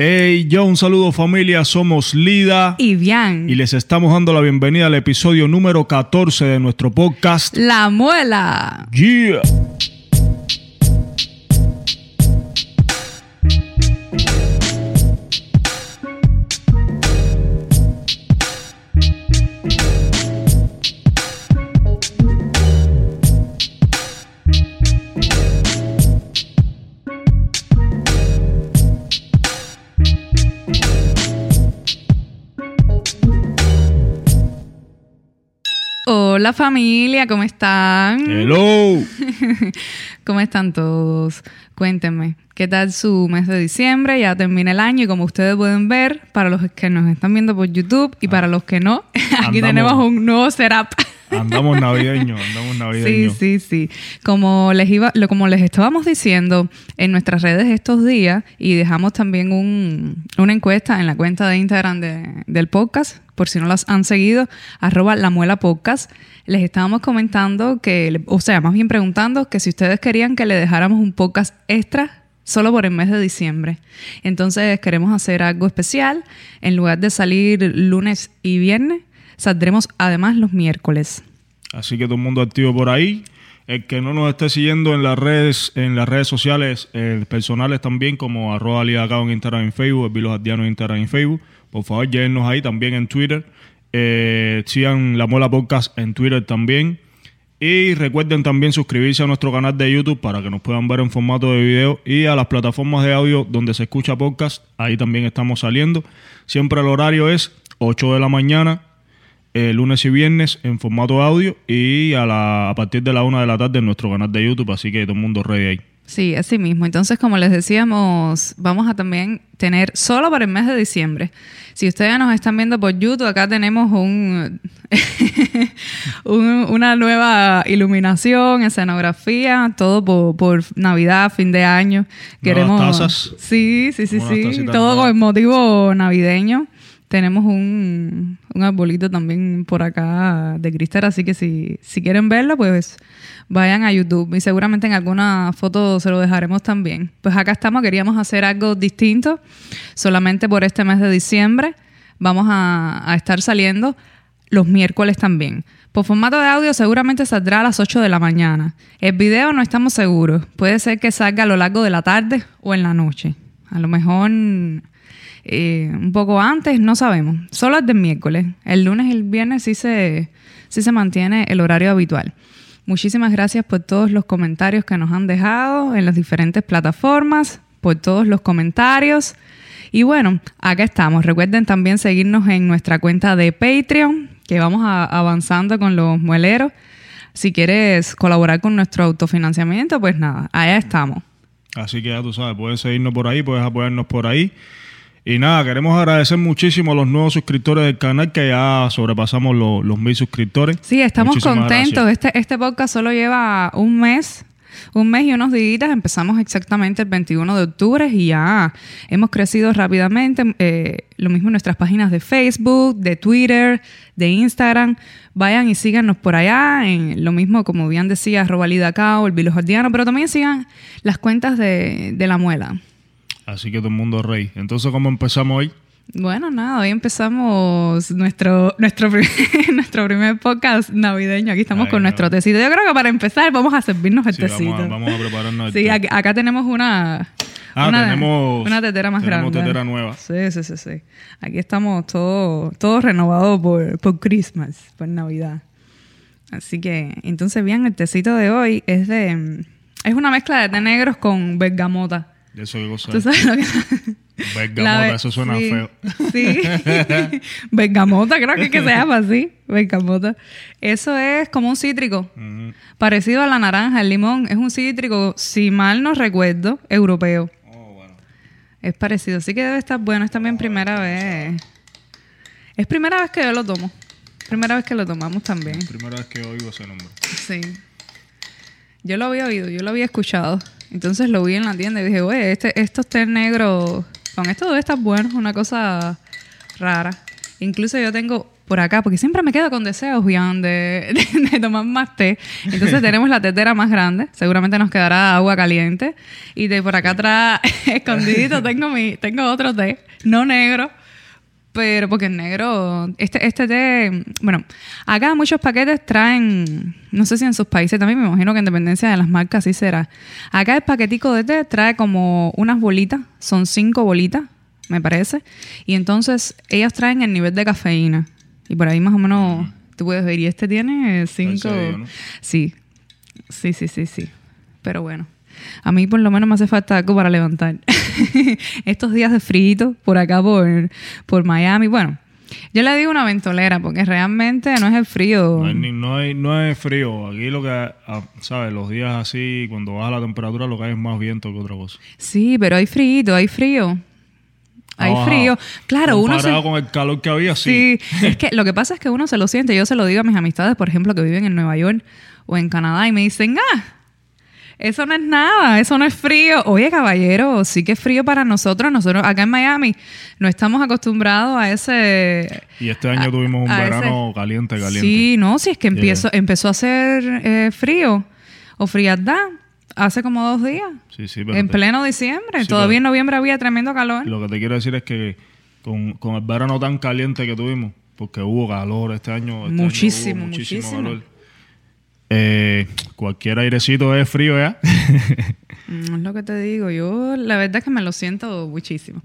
Hey, yo, un saludo familia, somos Lida Y bien. y les estamos dando la bienvenida al episodio número 14 de nuestro podcast. La muela. Yeah. Hola familia, ¿cómo están? Hello. ¿Cómo están todos? Cuéntenme, ¿qué tal su mes de diciembre? Ya termina el año y como ustedes pueden ver, para los que nos están viendo por YouTube y para los que no, aquí Andamos. tenemos un nuevo setup. Andamos navideños, andamos Sí, navideños. sí, sí. Como les iba, lo, como les estábamos diciendo en nuestras redes estos días y dejamos también un- una encuesta en la cuenta de Instagram de- del podcast, por si no las han seguido, arroba la muela podcast, les estábamos comentando que, o sea, más bien preguntando que si ustedes querían que le dejáramos un podcast extra solo por el mes de diciembre. Entonces queremos hacer algo especial. En lugar de salir lunes y viernes, saldremos además los miércoles. Así que todo el mundo activo por ahí. El que no nos esté siguiendo en las redes, en las redes sociales eh, personales también, como arroba en y Facebook, el Vilos en y Facebook, por favor, llévenos ahí también en Twitter. Eh, sigan La Mola Podcast en Twitter también. Y recuerden también suscribirse a nuestro canal de YouTube para que nos puedan ver en formato de video y a las plataformas de audio donde se escucha podcast. Ahí también estamos saliendo. Siempre el horario es 8 de la mañana, eh, lunes y viernes en formato audio y a, la, a partir de la 1 de la tarde en nuestro canal de YouTube. Así que todo el mundo ready ahí. Sí, así mismo. Entonces, como les decíamos, vamos a también tener solo para el mes de diciembre. Si ustedes nos están viendo por YouTube, acá tenemos un, un- una nueva iluminación, escenografía, todo por, por Navidad, fin de año. Nuevas tazas. Sí, sí, sí, sí. Todo con el motivo navideño. Tenemos un, un arbolito también por acá de cristal, así que si, si quieren verlo, pues vayan a YouTube y seguramente en alguna foto se lo dejaremos también. Pues acá estamos, queríamos hacer algo distinto, solamente por este mes de diciembre. Vamos a, a estar saliendo los miércoles también. Por formato de audio seguramente saldrá a las 8 de la mañana. El video no estamos seguros. Puede ser que salga a lo largo de la tarde o en la noche. A lo mejor eh, un poco antes, no sabemos. Solo el del miércoles. El lunes y el viernes sí se, sí se mantiene el horario habitual. Muchísimas gracias por todos los comentarios que nos han dejado en las diferentes plataformas, por todos los comentarios. Y bueno, acá estamos. Recuerden también seguirnos en nuestra cuenta de Patreon, que vamos a- avanzando con los mueleros. Si quieres colaborar con nuestro autofinanciamiento, pues nada, allá estamos. Así que ya tú sabes, puedes seguirnos por ahí, puedes apoyarnos por ahí. Y nada, queremos agradecer muchísimo a los nuevos suscriptores del canal que ya sobrepasamos los, los mil suscriptores. Sí, estamos Muchísimas contentos. gracias. Este, este podcast solo lleva un mes, un mes y unos días. Empezamos exactamente el 21 de octubre y ya hemos crecido rápidamente. Eh, lo mismo en nuestras páginas de Facebook, de Twitter, de Instagram. Vayan y síganos por allá. En, lo mismo, como bien decía, arroba Lidacao, el Vilos Jordiano, pero también sigan las cuentas de, de La Muela. Así que todo el mundo rey. Entonces, ¿cómo empezamos hoy? Bueno, nada, hoy empezamos nuestro, nuestro, primer, nuestro primer podcast navideño. Aquí estamos Ay, con no. nuestro tecito. Yo creo que para empezar vamos a servirnos el Sí, tecito. vamos, a, vamos a prepararnos el sí, té. acá tenemos una, Ah, una, tenemos- una tetera más tenemos grande. tetera nueva. Sí, sí, sí, sí. Aquí estamos todos todo renovados por, por Christmas, por Navidad. Así que, entonces, bien, el tecito de hoy es de... Es una mezcla de té negros con bergamota. Eso cosa ¿Tú es. sabes lo que Bergamota, La be- eso suena sí, feo. Sí. Bergamota, creo que, es que se llama así. Bergamota. Eso es como un cítrico. Parecido a la naranja, el limón. Es un cítrico, si mal no recuerdo, europeo. Oh, bueno. Es parecido. Así que debe estar bueno. Es también primera vez. Es primera vez que yo lo tomo. Primera vez que lo tomamos también. Primera vez que oigo ese nombre. Sí. Yo lo había oído, yo lo había escuchado. Entonces lo vi en la tienda y dije, oye, este, estos té negros, con esto debe estar bueno, una cosa rara. Incluso yo tengo por acá, porque siempre me quedo con deseos, Bian, de, de, de tomar más té. Entonces tenemos la tetera más grande, seguramente nos quedará agua caliente. Y de por acá atrás, escondidito, tengo, mi, tengo otro té, no negro, pero porque el negro, este, este té, bueno, acá muchos paquetes traen, no sé si en sus países también, me imagino que en dependencia de las marcas sí será. Acá el paquetico de té trae como unas bolitas, son cinco bolitas, me parece, y entonces ellas traen el nivel de cafeína. Y por ahí más o menos tú puedes ver, y este tiene cinco... serio, ¿no? Sí, sí, sí, sí, sí. Pero bueno. A mí por lo menos me hace falta algo para levantar. Estos días de frío por acá por, por Miami. Bueno, yo le digo una ventolera porque realmente no es el frío. No, hay, no, hay, no es frío. Aquí lo que, ah, ¿sabes? Los días así, cuando baja la temperatura, lo que hay es más viento que otra cosa. Sí, pero hay frío, hay frío. Hay Ha frío. Claro, uno se... Con el calor que había, sí. Sí, es que lo que pasa es que uno se lo siente. Yo se lo digo a mis amistades, por ejemplo, que viven en Nueva York o en Canadá y me dicen, ah, eso no es nada, eso no es frío. Oye, caballero, sí que es frío para nosotros. Nosotros acá en Miami no estamos acostumbrados a ese... Y este año a- tuvimos un verano caliente, caliente. Sí, no, si es que empiezo, empezó a hacer eh, frío o frialdad hace como dos días. Sí, sí, pero En te- pleno diciembre. Sí, Todavía pero- en noviembre había tremendo calor. Lo que te quiero decir es que con, con el verano tan caliente que tuvimos, porque hubo calor este año. este año Muchísimo, hubo muchísimo. Eh, cualquier airecito es frío ya. Mm, Es lo que te digo, yo la verdad es que me lo siento muchísimo.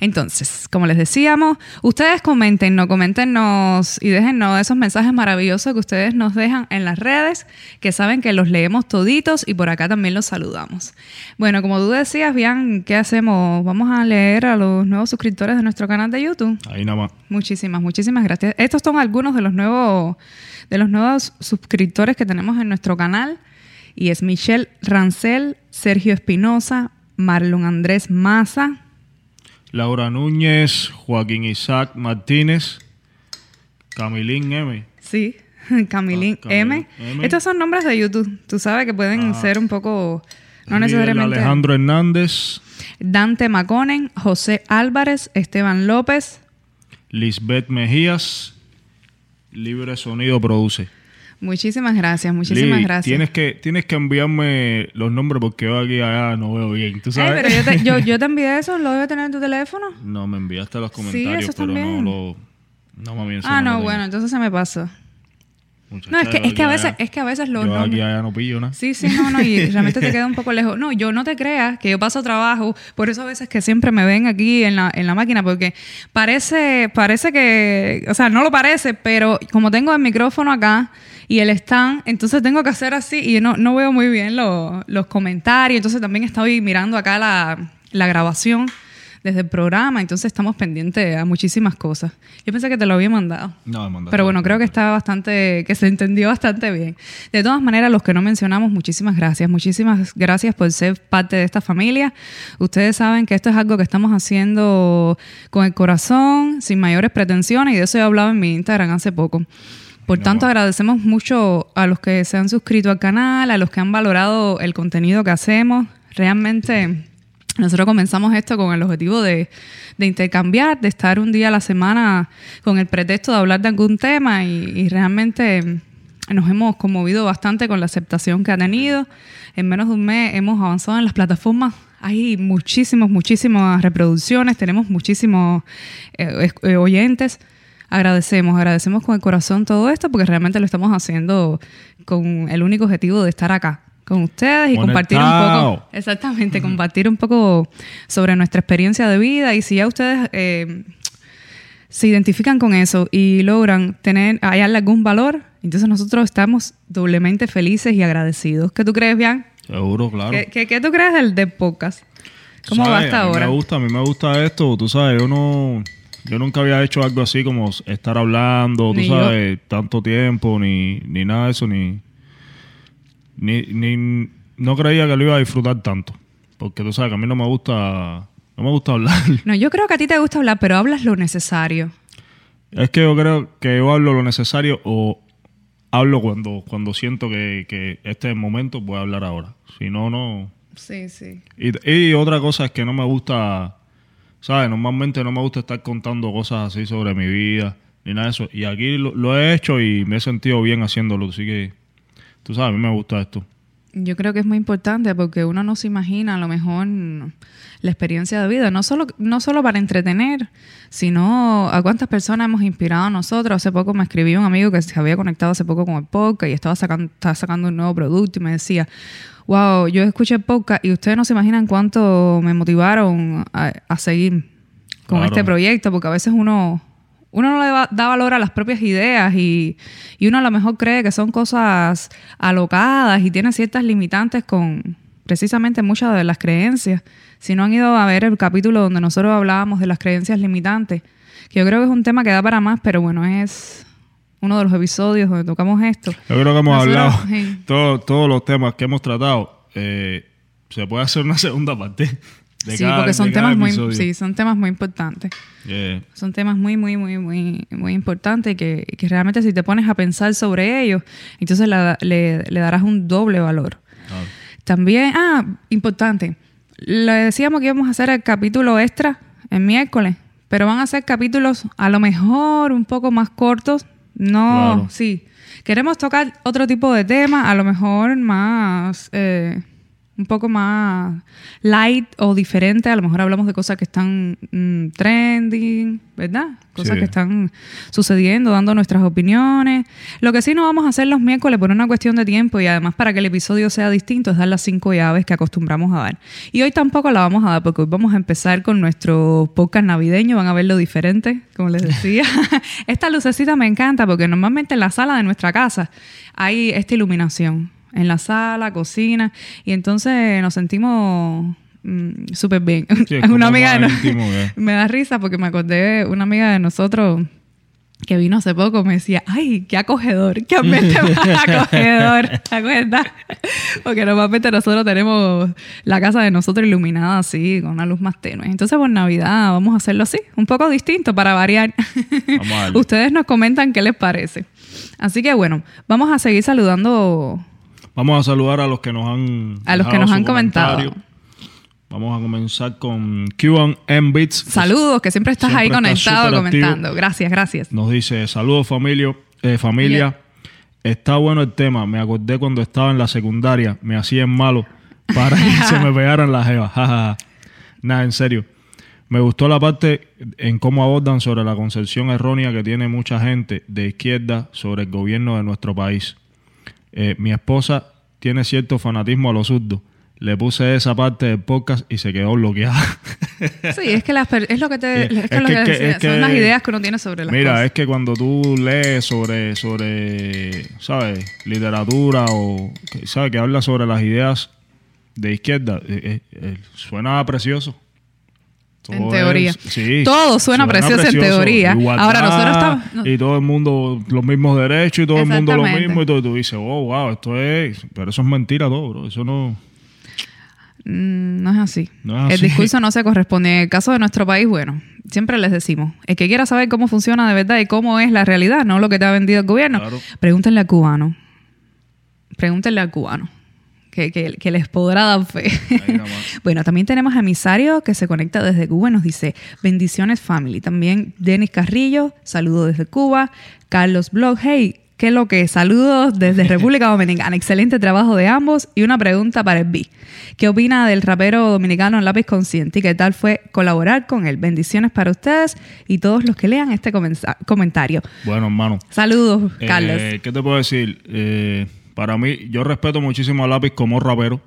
Entonces, como les decíamos, ustedes comenten, no coméntenos y déjennos esos mensajes maravillosos que ustedes nos dejan en las redes, que saben que los leemos toditos y por acá también los saludamos. Bueno, como tú decías, bien, ¿qué hacemos? Vamos a leer a los nuevos suscriptores de nuestro canal de YouTube. Ahí nada más. Muchísimas, muchísimas gracias. Estos son algunos de los nuevos, de los nuevos suscriptores que tenemos en nuestro canal. Y es Michelle Rancel, Sergio Espinosa, Marlon Andrés Maza. Laura Núñez, Joaquín Isaac Martínez, Camilín M. Sí, Camilín Ah, M. M. Estos son nombres de YouTube. Tú sabes que pueden ser un poco, no necesariamente. Alejandro Hernández, Dante Maconen, José Álvarez, Esteban López. Lisbeth Mejías, Libre Sonido Produce. Muchísimas gracias, muchísimas Lee, gracias. Tienes que, tienes que enviarme los nombres porque yo aquí allá no veo bien. ¿Tú Ay, sabes? pero yo te, yo, yo te envié eso, lo debe tener en tu teléfono. No, me enviaste los comentarios, pero no lo. No, mami, eso Ah, no, tengo. bueno, entonces se me pasó. Muchacha, No, es que, es que a veces, allá- es que a veces los Yo aquí allá no pillo nada. Sí, sí, no, no, y realmente te queda un poco lejos. No, yo no te creas que yo paso trabajo, por eso a veces que siempre me ven aquí en la, en la máquina, porque parece, parece que, o sea, no lo parece, pero como tengo el micrófono acá y el stand, entonces tengo que hacer así y no, no veo muy bien lo- los comentarios, entonces también estoy mirando acá la, la grabación desde el programa, entonces estamos pendientes a muchísimas cosas. Yo pensé que te lo había mandado. No, me mandaste Pero bueno, creo que está bastante, que se entendió bastante bien. De todas maneras, los que no mencionamos, muchísimas gracias. Muchísimas gracias por ser parte de esta familia. Ustedes saben que esto es algo que estamos haciendo con el corazón, sin mayores pretensiones, y de eso he hablado en mi Instagram hace poco. Por tanto, agradecemos mucho a los que se han suscrito al canal, a los que han valorado el contenido que hacemos. Realmente nosotros comenzamos esto con el objetivo de, intercambiar, de estar un día a la semana con el pretexto de hablar de algún tema y, realmente nos hemos conmovido bastante con la aceptación que ha tenido. En menos de un mes hemos avanzado en las plataformas. Hay muchísimos, muchísimas reproducciones, tenemos muchísimos eh, eh, oyentes. Agradecemos, agradecemos con el corazón todo esto porque realmente lo estamos haciendo con el único objetivo de estar acá con ustedes y compartir un poco, exactamente, compartir un poco sobre nuestra experiencia de vida y si ya ustedes eh, se identifican con eso y logran tener, hallarle algún valor, entonces nosotros estamos doblemente felices y agradecidos. ¿Qué tú crees, Bian? Seguro, claro. ¿Qué, qué, qué tú crees del, del podcast? ¿Cómo va hasta a mí ahora? Me gusta, a mí me gusta esto, tú sabes, yo no... Yo nunca había hecho algo así como estar hablando, tú Ni yo. sabes, tanto tiempo, ni, ni nada de eso, ni, ni, ni... No creía que lo iba a disfrutar tanto. Porque tú sabes que a mí no me gusta... No me gusta hablar. No, yo creo que a ti te gusta hablar, pero hablas lo necesario. Es que yo creo que yo hablo lo necesario o hablo cuando, cuando siento que, que este es el momento, voy a hablar ahora. Si no, no. Sí, sí. Y, y otra cosa es que no me gusta, ¿sabes? Normalmente no me gusta estar contando cosas así sobre mi vida. ni nada de eso. Y aquí lo, lo he hecho y me he sentido bien haciéndolo. Así que, tú sabes, a mí me gusta esto. Yo creo que es muy importante porque uno no se imagina a lo mejor la experiencia de vida, no solo, no solo para entretener, sino a cuántas personas hemos inspirado nosotros. Hace poco me escribió un amigo que se había conectado hace poco con el podcast y estaba sacando, estaba sacando un nuevo producto y me decía, wow, yo escuché el podcast y ustedes no se imaginan cuánto me motivaron a, seguir con este proyecto, porque a veces uno uno no le da valor a las propias ideas y, uno a lo mejor cree que son cosas alocadas y tiene ciertas limitantes con precisamente muchas de las creencias. Si no han ido a ver el capítulo donde nosotros hablábamos de las creencias limitantes, que yo creo que es un tema que da para más, pero bueno, es uno de los episodios donde tocamos esto. Yo creo que hemos hablado todos los temas que hemos tratado. Eh, se puede hacer una segunda parte sí, porque son temas muy, sí, son temas muy importantes. Son temas muy, muy, muy, muy, muy importantes que, que, realmente si te pones a pensar sobre ellos, entonces le, darás un doble valor. También, ah, importante. Le decíamos que íbamos a hacer el capítulo extra el miércoles, pero van a ser capítulos a lo mejor un poco más cortos. No, sí. Queremos tocar otro tipo de tema, a lo mejor más... Eh, un poco más light o diferente. A lo mejor hablamos de cosas que están mm, trending, ¿verdad? Cosas que están sucediendo, dando nuestras opiniones. Lo que sí no vamos a hacer los miércoles por una cuestión de tiempo y además para que el episodio sea distinto es dar las cinco llaves que acostumbramos a dar. Y hoy tampoco la vamos a dar porque hoy vamos a empezar con nuestro podcast navideño. Van a verlo diferente, como les decía. esta lucecita me encanta porque normalmente en la sala de nuestra casa hay esta iluminación en la sala, cocina, y entonces nos sentimos mm, súper bien. una amiga me da risa porque me acordé una amiga de nosotros que vino hace poco me decía, ay, qué acogedor, qué ambiente más acogedor, ¿te acuerdas? Porque normalmente nosotros tenemos la casa de nosotros iluminada así, con una luz más tenue. Entonces por Navidad vamos a hacerlo así, un poco distinto para variar. Ustedes nos comentan qué les parece. Así que bueno, vamos a seguir saludando Vamos a saludar a los que nos han a los que nos han comentado. Vamos a comenzar con Cuban M Beats. Saludos, que siempre estás ahí conectado comentando. Gracias, gracias. Nos dice, saludos familia, eh, familia. Está bueno el tema. Me acordé cuando estaba en la secundaria, me hacían malo para que se me pegaran las jevas. Nada, en serio. Me gustó la parte en cómo abordan sobre la concepción errónea que tiene mucha gente de izquierda sobre el gobierno de nuestro país. Eh, mi esposa tiene cierto fanatismo a los zurdos. Le puse esa parte del podcast y se quedó bloqueada. Sí, es que es lo que te es que, lo que, son las ideas que uno tiene sobre las Mira, es que cuando tú lees sobre sobre, ¿sabes? literatura o sabes que habla sobre las ideas de izquierda, eh, eh, suena precioso en teoría. todo suena, precioso, en teoría. Ahora nosotros estamos. Y todo el mundo los mismos derechos y todo el mundo lo mismo. Y todo, tú dices, oh, wow, esto es. Pero eso es mentira todo, bro. Eso no. Mm, no es así. El discurso no se corresponde. En el caso de nuestro país, bueno, siempre les decimos: el que quiera saber cómo funciona de verdad y cómo es la realidad, no lo que te ha vendido el gobierno, pregúntenle al cubano. Pregúntenle al cubano que, les podrá dar fe. bueno, también tenemos a Emisario que se conecta desde Cuba. Nos dice, bendiciones family. También Denis Carrillo, saludo desde Cuba. Carlos Blog, hey, ¿qué es lo que? Saludos desde República Dominicana. Excelente trabajo de ambos. Y una pregunta para el B. ¿Qué opina del rapero dominicano Lápiz Consciente y qué tal fue colaborar con él? Bendiciones para ustedes y todos los que lean este comentario. Bueno, hermano. Saludos, Carlos. Eh, ¿Qué te puedo decir? Eh, para mí, yo respeto muchísimo a Lápiz como rapero,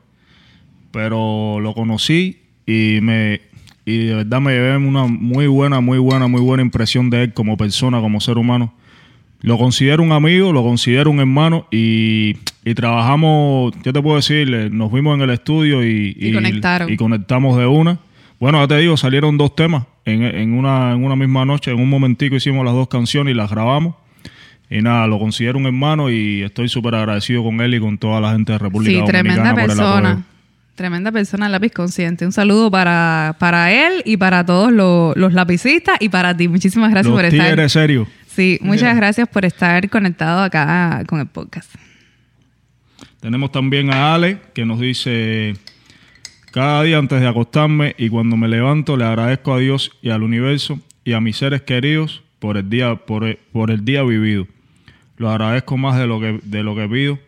pero lo conocí y me y de verdad me llevé una muy buena, muy buena, muy buena impresión de él como persona, como ser humano. Lo considero un amigo, lo considero un hermano y, trabajamos, ¿qué te puedo decir? Eh, nos vimos en el estudio y, y, y conectamos de una. Bueno, ya te digo, salieron dos temas en, en, una, en una misma noche, en un momentico hicimos las dos canciones y las grabamos. Y nada, lo considero un hermano y estoy súper agradecido con él y con toda la gente de República sí, tremenda persona. Tremenda persona, lápiz consciente. Un saludo para, para él y para todos los, los lapicistas y para ti. Muchísimas gracias por estar. Eres serio. Sí, muchas gracias por estar conectado acá con el podcast. Tenemos también a Ale que nos dice, cada día antes de acostarme y cuando me levanto le agradezco a Dios y al universo y a mis seres queridos por el día, por el, por el día vivido. Lo agradezco más de lo que, de lo que pido.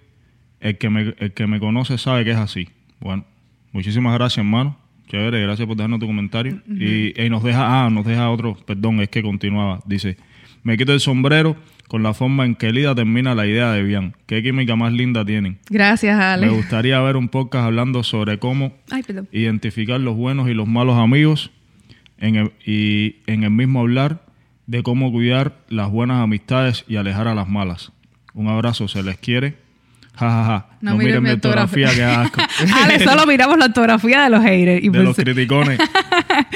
El que, me, el que me conoce sabe que es así. Bueno, muchísimas gracias, hermano. Chévere, gracias por dejarnos tu comentario. y, y nos deja, ah, nos deja otro, perdón, es que continuaba. Dice, me quito el sombrero con la forma en que Lida termina la idea de Bian. Qué química más linda tienen. Gracias, Ale. Me gustaría ver un podcast hablando sobre cómo Ay, identificar los buenos y los malos amigos en el- y en el mismo hablar de cómo cuidar las buenas amistades y alejar a las malas. Un abrazo, se les quiere. Ja, ja, ja. No, miren mi ortografía, que asco. Ale, solo miramos la ortografía de los haters. Y, de pues- los criticones.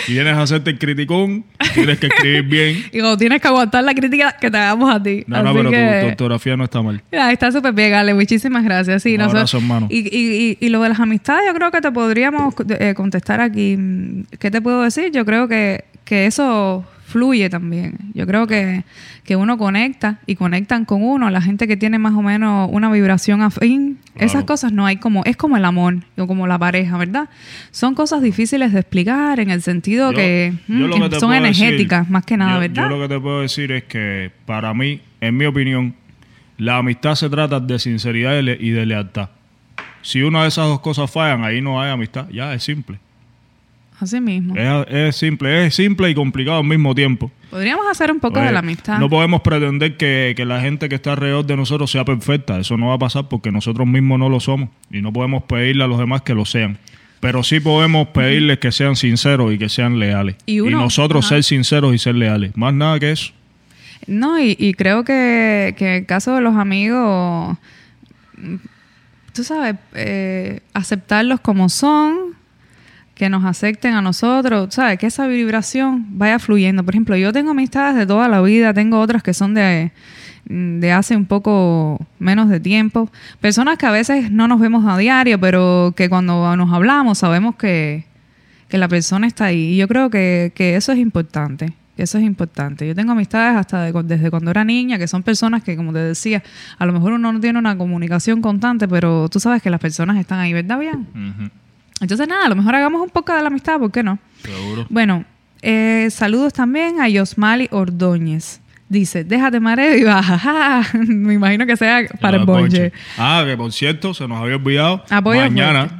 Si vienes a hacerte el criticón, tienes que escribir bien. y como tienes que aguantar la crítica que te hagamos a ti. No, no, pero tu- que- tu, ortografía no está mal. Está súper bien, Ale. Muchísimas gracias. Sí, Un nosotros- abrazo, hermano. Y, y, y, y lo de las amistades, yo creo que te podríamos eh, contestar aquí. ¿Qué te puedo decir? Yo creo que, que eso fluye también. Yo creo que, que uno conecta y conectan con uno, la gente que tiene más o menos una vibración afín. Claro. Esas cosas no hay como, es como el amor o como la pareja, ¿verdad? Son cosas difíciles de explicar en el sentido Yo- que, mm, yo lo que que te son decir- energéticas, más que nada, yo- ¿verdad? Yo lo que te puedo decir es que para mí, en mi opinión, la amistad se trata de sinceridad y de lealtad. Si una de esas dos cosas fallan, ahí no hay amistad. Ya, es simple. Así mismo. Es, es simple, es simple y complicado al mismo tiempo. Podríamos hacer un poco Oye, de la amistad. No podemos pretender que, que la gente que está alrededor de nosotros sea perfecta. Eso no va a pasar porque nosotros mismos no lo somos. Y no podemos pedirle a los demás que lo sean. Pero sí podemos pedirles que sean sinceros y que sean leales. Y uno- nosotros ajá. ser sinceros y ser leales. Más nada que eso. No, y, y creo que, que en el caso de los amigos, mm, tú sabes, eh, aceptarlos como son, que nos acepten a nosotros, sabes, que esa vibración vaya fluyendo. Por ejemplo, yo tengo amistades de toda la vida, tengo otras que son de, de hace un poco menos de tiempo. Personas que a veces no nos vemos a diario, pero que cuando nos hablamos sabemos que, que la persona está ahí. Y yo creo que, que eso es importante. Eso es importante. Yo tengo amistades hasta de desde cuando era niña, que son personas que, como te decía, a lo mejor uno no tiene una comunicación constante, pero tú sabes que las personas están ahí, ¿verdad, bien? Entonces, nada, a lo mejor hagamos un poco de la amistad, ¿por qué no? Seguro. Bueno, eh, saludos también a Yosmali Ordóñez. Dice, déjate mareo y baja. Ja, Me imagino que sea para el Ah, bonche. Ah, que por cierto, se nos había olvidado. Apoyo mañana, fuerte.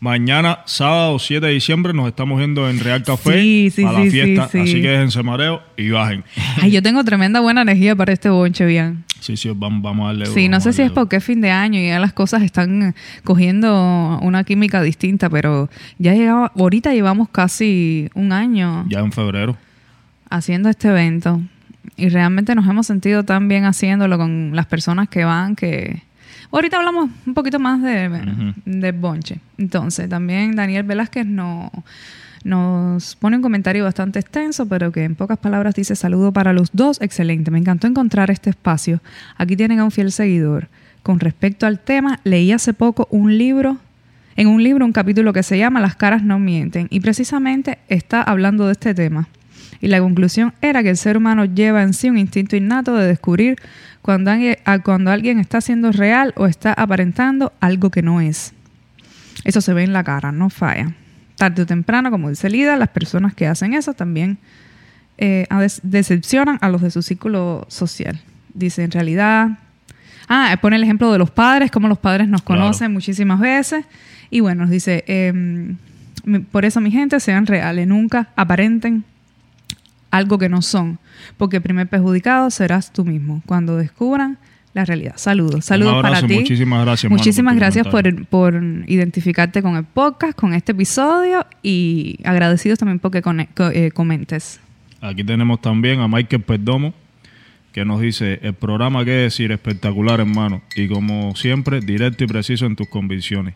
mañana, sábado 7 de diciembre, nos estamos viendo en Real Café Sí, sí, la sí, fiesta. sí. Así que déjense mareo y bajen. Ay, yo tengo tremenda buena energía para este bonche, bien. Sí, sí, vamos, vamos a darle. Sí, no sé si es porque es fin de año y ya las cosas están eh, cogiendo una química distinta, pero ya llegaba, ahorita llevamos casi un año Ya en febrero. haciendo este evento y realmente nos hemos sentido tan bien haciéndolo con las personas que van que ahorita hablamos un poquito más de, de bonche. Entonces, también Daniel Velázquez no, nos pone un comentario bastante extenso, pero que en pocas palabras dice saludo para los dos, excelente, me encantó encontrar este espacio. Aquí tienen a un fiel seguidor. Con respecto al tema, leí hace poco un libro en un libro un capítulo que se llama Las caras no mienten y precisamente está hablando de este tema. Y la conclusión era que el ser humano lleva en sí un instinto innato de descubrir cuando cuando alguien está siendo real o está aparentando algo que no es. Eso se ve en la cara, no falla. Tarde o temprano, como dice Lida, las personas que hacen eso también eh, decepcionan a los de su círculo social. Dice, en realidad... Ah, pone el ejemplo de los padres, como los padres nos Claro. conocen muchísimas veces. Y bueno, nos dice, em, por eso mi gente, sean reales, nunca aparenten algo que no son, porque el primer perjudicado serás tú mismo cuando descubran la realidad. Saludos, saludos abrazo para ti. muchísimas gracias, Muchísimas gracias por, por identificarte con el podcast, con este episodio y agradecidos también porque cone- co- eh, comentes. Aquí tenemos también a Michael Perdomo, que nos dice, el programa que decir espectacular, hermano, y como siempre, directo y preciso en tus convicciones.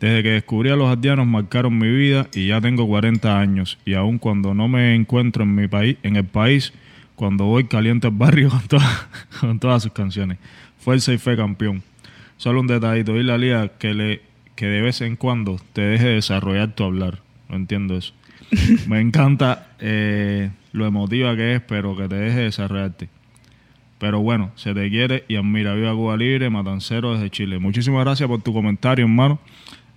Desde que descubrí a los aldeanos marcaron mi vida y ya tengo 40 años. Y aun cuando no me encuentro en mi país, en el país, cuando voy caliente al barrio con, todas- con todas sus canciones. Fuerza y fe campeón. Solo un detallito, dile a Lía que, le, que de vez en cuando te deje desarrollar tu hablar. No entiendo eso. Me encanta eh, lo emotiva que es, pero que te deje desarrollarte. Pero bueno, se te quiere y admira. Viva Cuba Libre, Matancero desde Chile. Muchísimas gracias por tu comentario, hermano.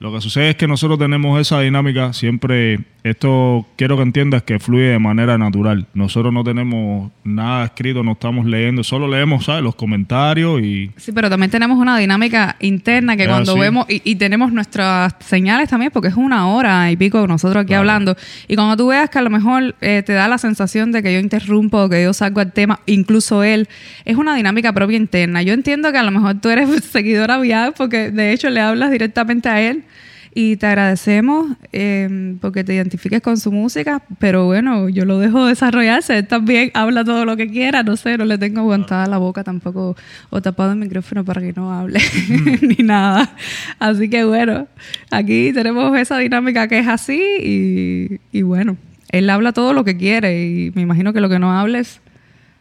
Lo que sucede es que nosotros tenemos esa dinámica siempre, esto quiero que entiendas que fluye de manera natural. Nosotros no tenemos nada escrito, no estamos leyendo, solo leemos, ¿sabes? Los comentarios y... Sí, pero también tenemos una dinámica interna que Es cuando así. vemos, y, y tenemos nuestras señales también, porque es una hora y pico nosotros aquí Claro. hablando, y cuando tú veas que a lo mejor eh, te da la sensación de que yo interrumpo, que yo salgo al tema, incluso él, es una dinámica propia interna. Yo entiendo que a lo mejor tú eres seguidora vial, porque de hecho le hablas directamente a él. Y te agradecemos eh, porque te identifiques con su música, pero bueno, yo lo dejo desarrollarse. Él también habla todo lo que quiera, no sé, no le tengo aguantada la boca tampoco o tapado el micrófono para que no hable ni nada. Así que bueno, aquí tenemos esa dinámica que es así y, y bueno, él habla todo lo que quiere y me imagino que lo que no hables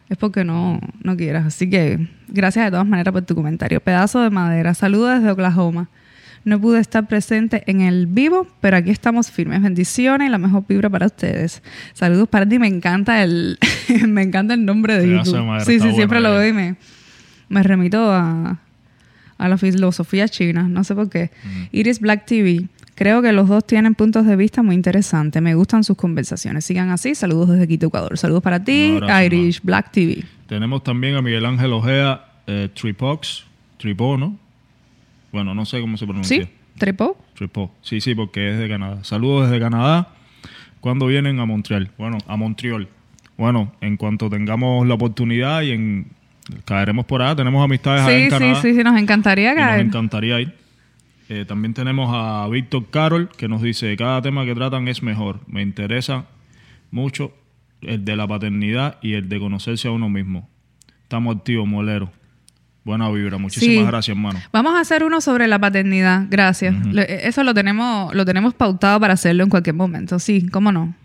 es porque no, no quieras. Así que gracias de todas maneras por tu comentario. Pedazo de madera. Saludos desde Oklahoma. No pude estar presente en el vivo, pero aquí estamos firmes. Bendiciones y la mejor vibra para ustedes. Saludos para ti. Me encanta el, me encanta el nombre de YouTube. sí, sí, siempre lo eh. veo y me, me remito a, a la filosofía china. No sé por qué. Iris Black TV. Creo que los dos tienen puntos de vista muy interesantes. Me gustan sus conversaciones. Sigan así. Saludos desde Quito, Ecuador. Saludos para ti, abrazo, Irish Black TV. Tenemos también a Miguel Ángel Ojea, eh, Tripox, Tripo, ¿no? Bueno, no sé cómo se pronuncia. ¿Sí? ¿Trepo? Tripo. Sí, sí, porque es de Canadá. Saludos desde Canadá. ¿Cuándo vienen a Montreal? Bueno, a Montreal. Bueno, en cuanto tengamos la oportunidad y en caeremos por allá, tenemos amistades Sí, en sí, Canadá. sí, sí, nos encantaría y nos caer. encantaría ir. Eh, también tenemos a Víctor Carol que nos dice, cada tema que tratan es mejor. Me interesa mucho el de la paternidad y el de conocerse a uno mismo. Estamos activos, molero. Buena vibra. Muchísimas Sí. gracias, hermano. Vamos a hacer uno sobre la paternidad, gracias. Eso lo tenemos, lo tenemos pautado para hacerlo en cualquier momento, sí, cómo no.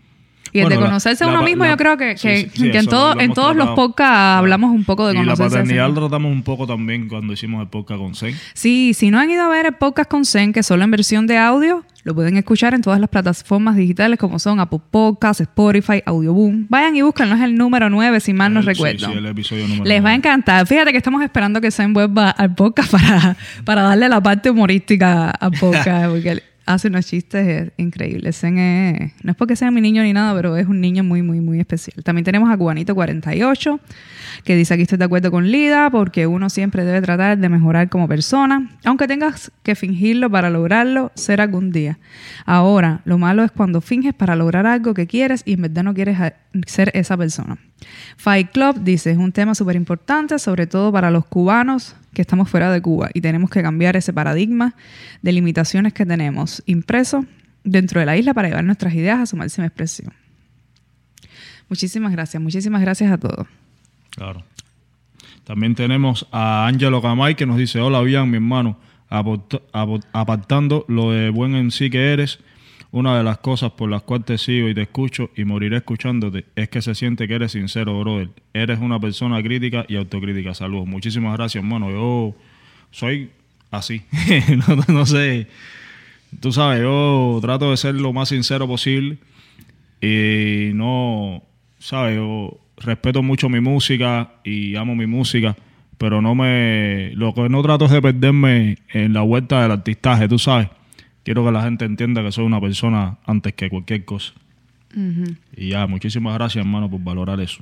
Y el de la- conocerse a la uno mismo, la- yo creo que, sí, que- sí, sí, que en, todo, lo en todos los podcasts hablamos un poco de Y la conocerse. a sí paternidad lo tratamos un poco también cuando hicimos el podcast con Zen. Sí, si no han ido a ver el podcast con Zen, que solo en versión de audio, lo pueden escuchar en todas las plataformas digitales como son Apple Podcasts, Spotify, Audioboom. Vayan y búsquenlo, es el número 9, si mal no sí, recuerdo. sí, el episodio número Les va a encantar. Fíjate que estamos esperando que Zen vuelva al podcast para, para darle la parte humorística al podcast, porque hace unos chistes eh, increíbles. Zen es, no es porque sea mi niño ni nada, pero es un niño muy, muy, muy especial. También tenemos a Cubanito48, que dice aquí estoy de acuerdo con Lida, porque uno siempre debe tratar de mejorar como persona, aunque tengas que fingirlo para lograrlo ser algún día. Ahora, lo malo es cuando finges para lograr algo que quieres y en verdad no quieres a- ser esa persona. Fight Club dice, es un tema súper importante, sobre todo para los cubanos que estamos fuera de Cuba y tenemos que cambiar ese paradigma de limitaciones que tenemos impreso dentro de la isla para llevar nuestras ideas a su máxima expresión. Muchísimas gracias, muchísimas gracias a todos. Claro. También tenemos a Ángelo Camay que nos dice, hola bien, mi hermano, apartando lo de buen en sí que eres, una de las cosas por las cuales te sigo y te escucho y moriré escuchándote es que se siente que eres sincero, brother. Eres una persona crítica y autocrítica. Saludos. Muchísimas gracias, hermano. Yo soy así. no, no sé. Tú sabes, yo trato de ser lo más sincero posible y no, ¿sabes? Yo respeto mucho mi música y amo mi música, pero no me... Lo que no trato es de perderme en la vuelta del artistaje, tú sabes. Quiero que la gente entienda que soy una persona antes que cualquier cosa. Y ya, muchísimas gracias, hermano, por valorar eso.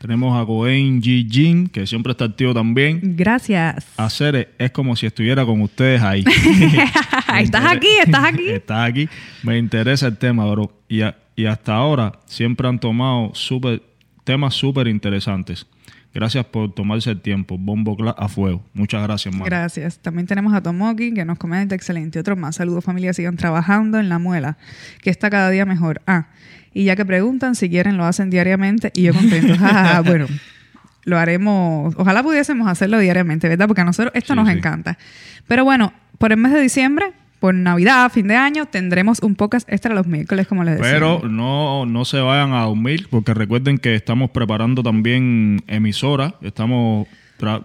Tenemos a Cohen G. Jin, que siempre está activo también. Gracias. Hacer es como si estuviera con ustedes ahí. estás aquí, estás aquí. Estás aquí. Me interesa el tema, bro. Y, a- y hasta ahora siempre han tomado súper- temas súper interesantes. Gracias por tomarse el tiempo. Bombo a fuego. Muchas gracias, hermano. Gracias. También tenemos a Tomoki que nos comenta excelente. Otro más. Saludos familia, sigan trabajando en la muela, que está cada día mejor. Ah, y ya que preguntan si quieren lo hacen diariamente y yo contento. Ja. bueno, lo haremos. Ojalá pudiésemos hacerlo diariamente, ¿verdad? Porque a nosotros esto Sí, nos sí. encanta. Pero bueno, por el mes de diciembre, por Navidad, fin de año, tendremos un podcast extra los miércoles, como les decía. Pero no, no se vayan a dormir porque recuerden que estamos preparando también emisora. Estamos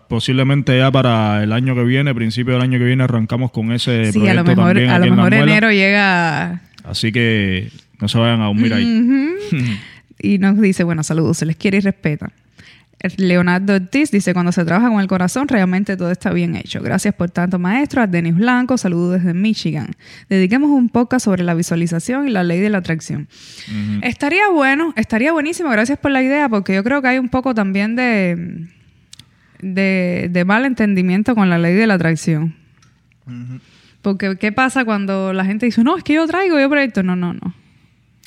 posiblemente ya para el año que viene, principio del año que viene, arrancamos con ese sí, a lo mejor, también a lo mejor enero llega Así que no se vayan a dormir ahí. Y nos dice, bueno, saludos, se les quiere y respeta. Leonardo Ortiz dice, cuando se trabaja con el corazón, realmente todo está bien hecho. Gracias por tanto, maestro. A Denis Blanco, saludos desde Michigan. Dediquemos un poco sobre la visualización y la ley de la atracción. Estaría bueno, estaría buenísimo. Gracias por la idea, porque yo creo que hay un poco también de, de, de mal entendimiento con la ley de la atracción. Porque, ¿qué pasa cuando la gente dice, no, es que yo traigo, yo proyecto? No, no, no.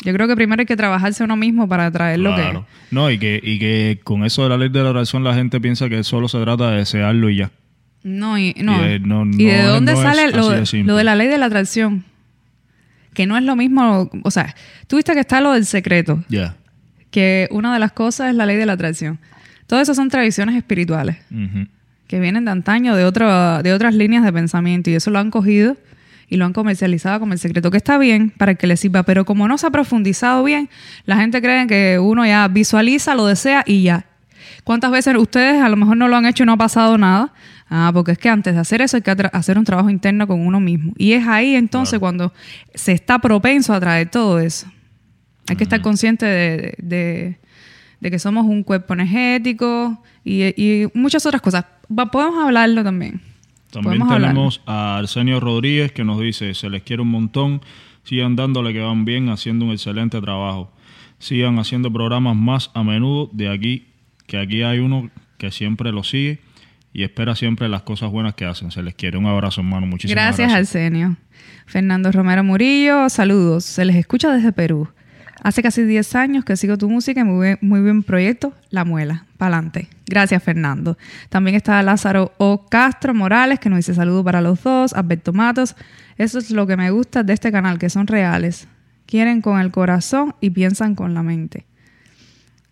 Yo creo que primero hay que trabajarse uno mismo para traer lo que... Claro. No, y que, y que con eso de la ley de la oración la gente piensa que solo se trata de desearlo y ya. No, y, no. Y, eh, no- ¿Y de dónde no sale lo, de lo de la ley de la atracción? Que no es lo mismo, o sea, tú viste que está lo del secreto, Ya. que una de las cosas es la ley de la atracción. Todo eso son tradiciones espirituales que vienen de antaño, de, otra, de otras líneas de pensamiento, y eso lo han cogido y lo han comercializado como el secreto, que está bien para que le sirva, pero como no se ha profundizado bien, la gente cree que uno ya visualiza, lo desea y ya. ¿Cuántas veces ustedes a lo mejor no lo han hecho y no ha pasado nada? Ah, porque es que antes de hacer eso hay que hacer un trabajo interno con uno mismo. Y es ahí entonces cuando se está propenso a traer todo eso. Hay que estar consciente de, de- de que somos un cuerpo energético y, y muchas otras cosas. Podemos hablarlo también. También tenemos a Arsenio Rodríguez que nos dice, se les quiere un montón, sigan dándole que van bien, haciendo un excelente trabajo. Sigan haciendo programas más a menudo de aquí, que aquí hay uno que siempre lo sigue y espera siempre las cosas buenas que hacen. Se les quiere. Un abrazo, hermano. Muchísimas Gracias, gracias. Arsenio. Fernando Romero Murillo, saludos. Se les escucha desde Perú. Hace casi 10 años que sigo tu música y muy bien proyecto, La Muela. Pa'lante. Gracias, Fernando. También está Lázaro O. Castro Morales, que nos dice saludos para los dos. Alberto Matos. Eso es lo que me gusta de este canal, que son reales. Quieren con el corazón y piensan con la mente.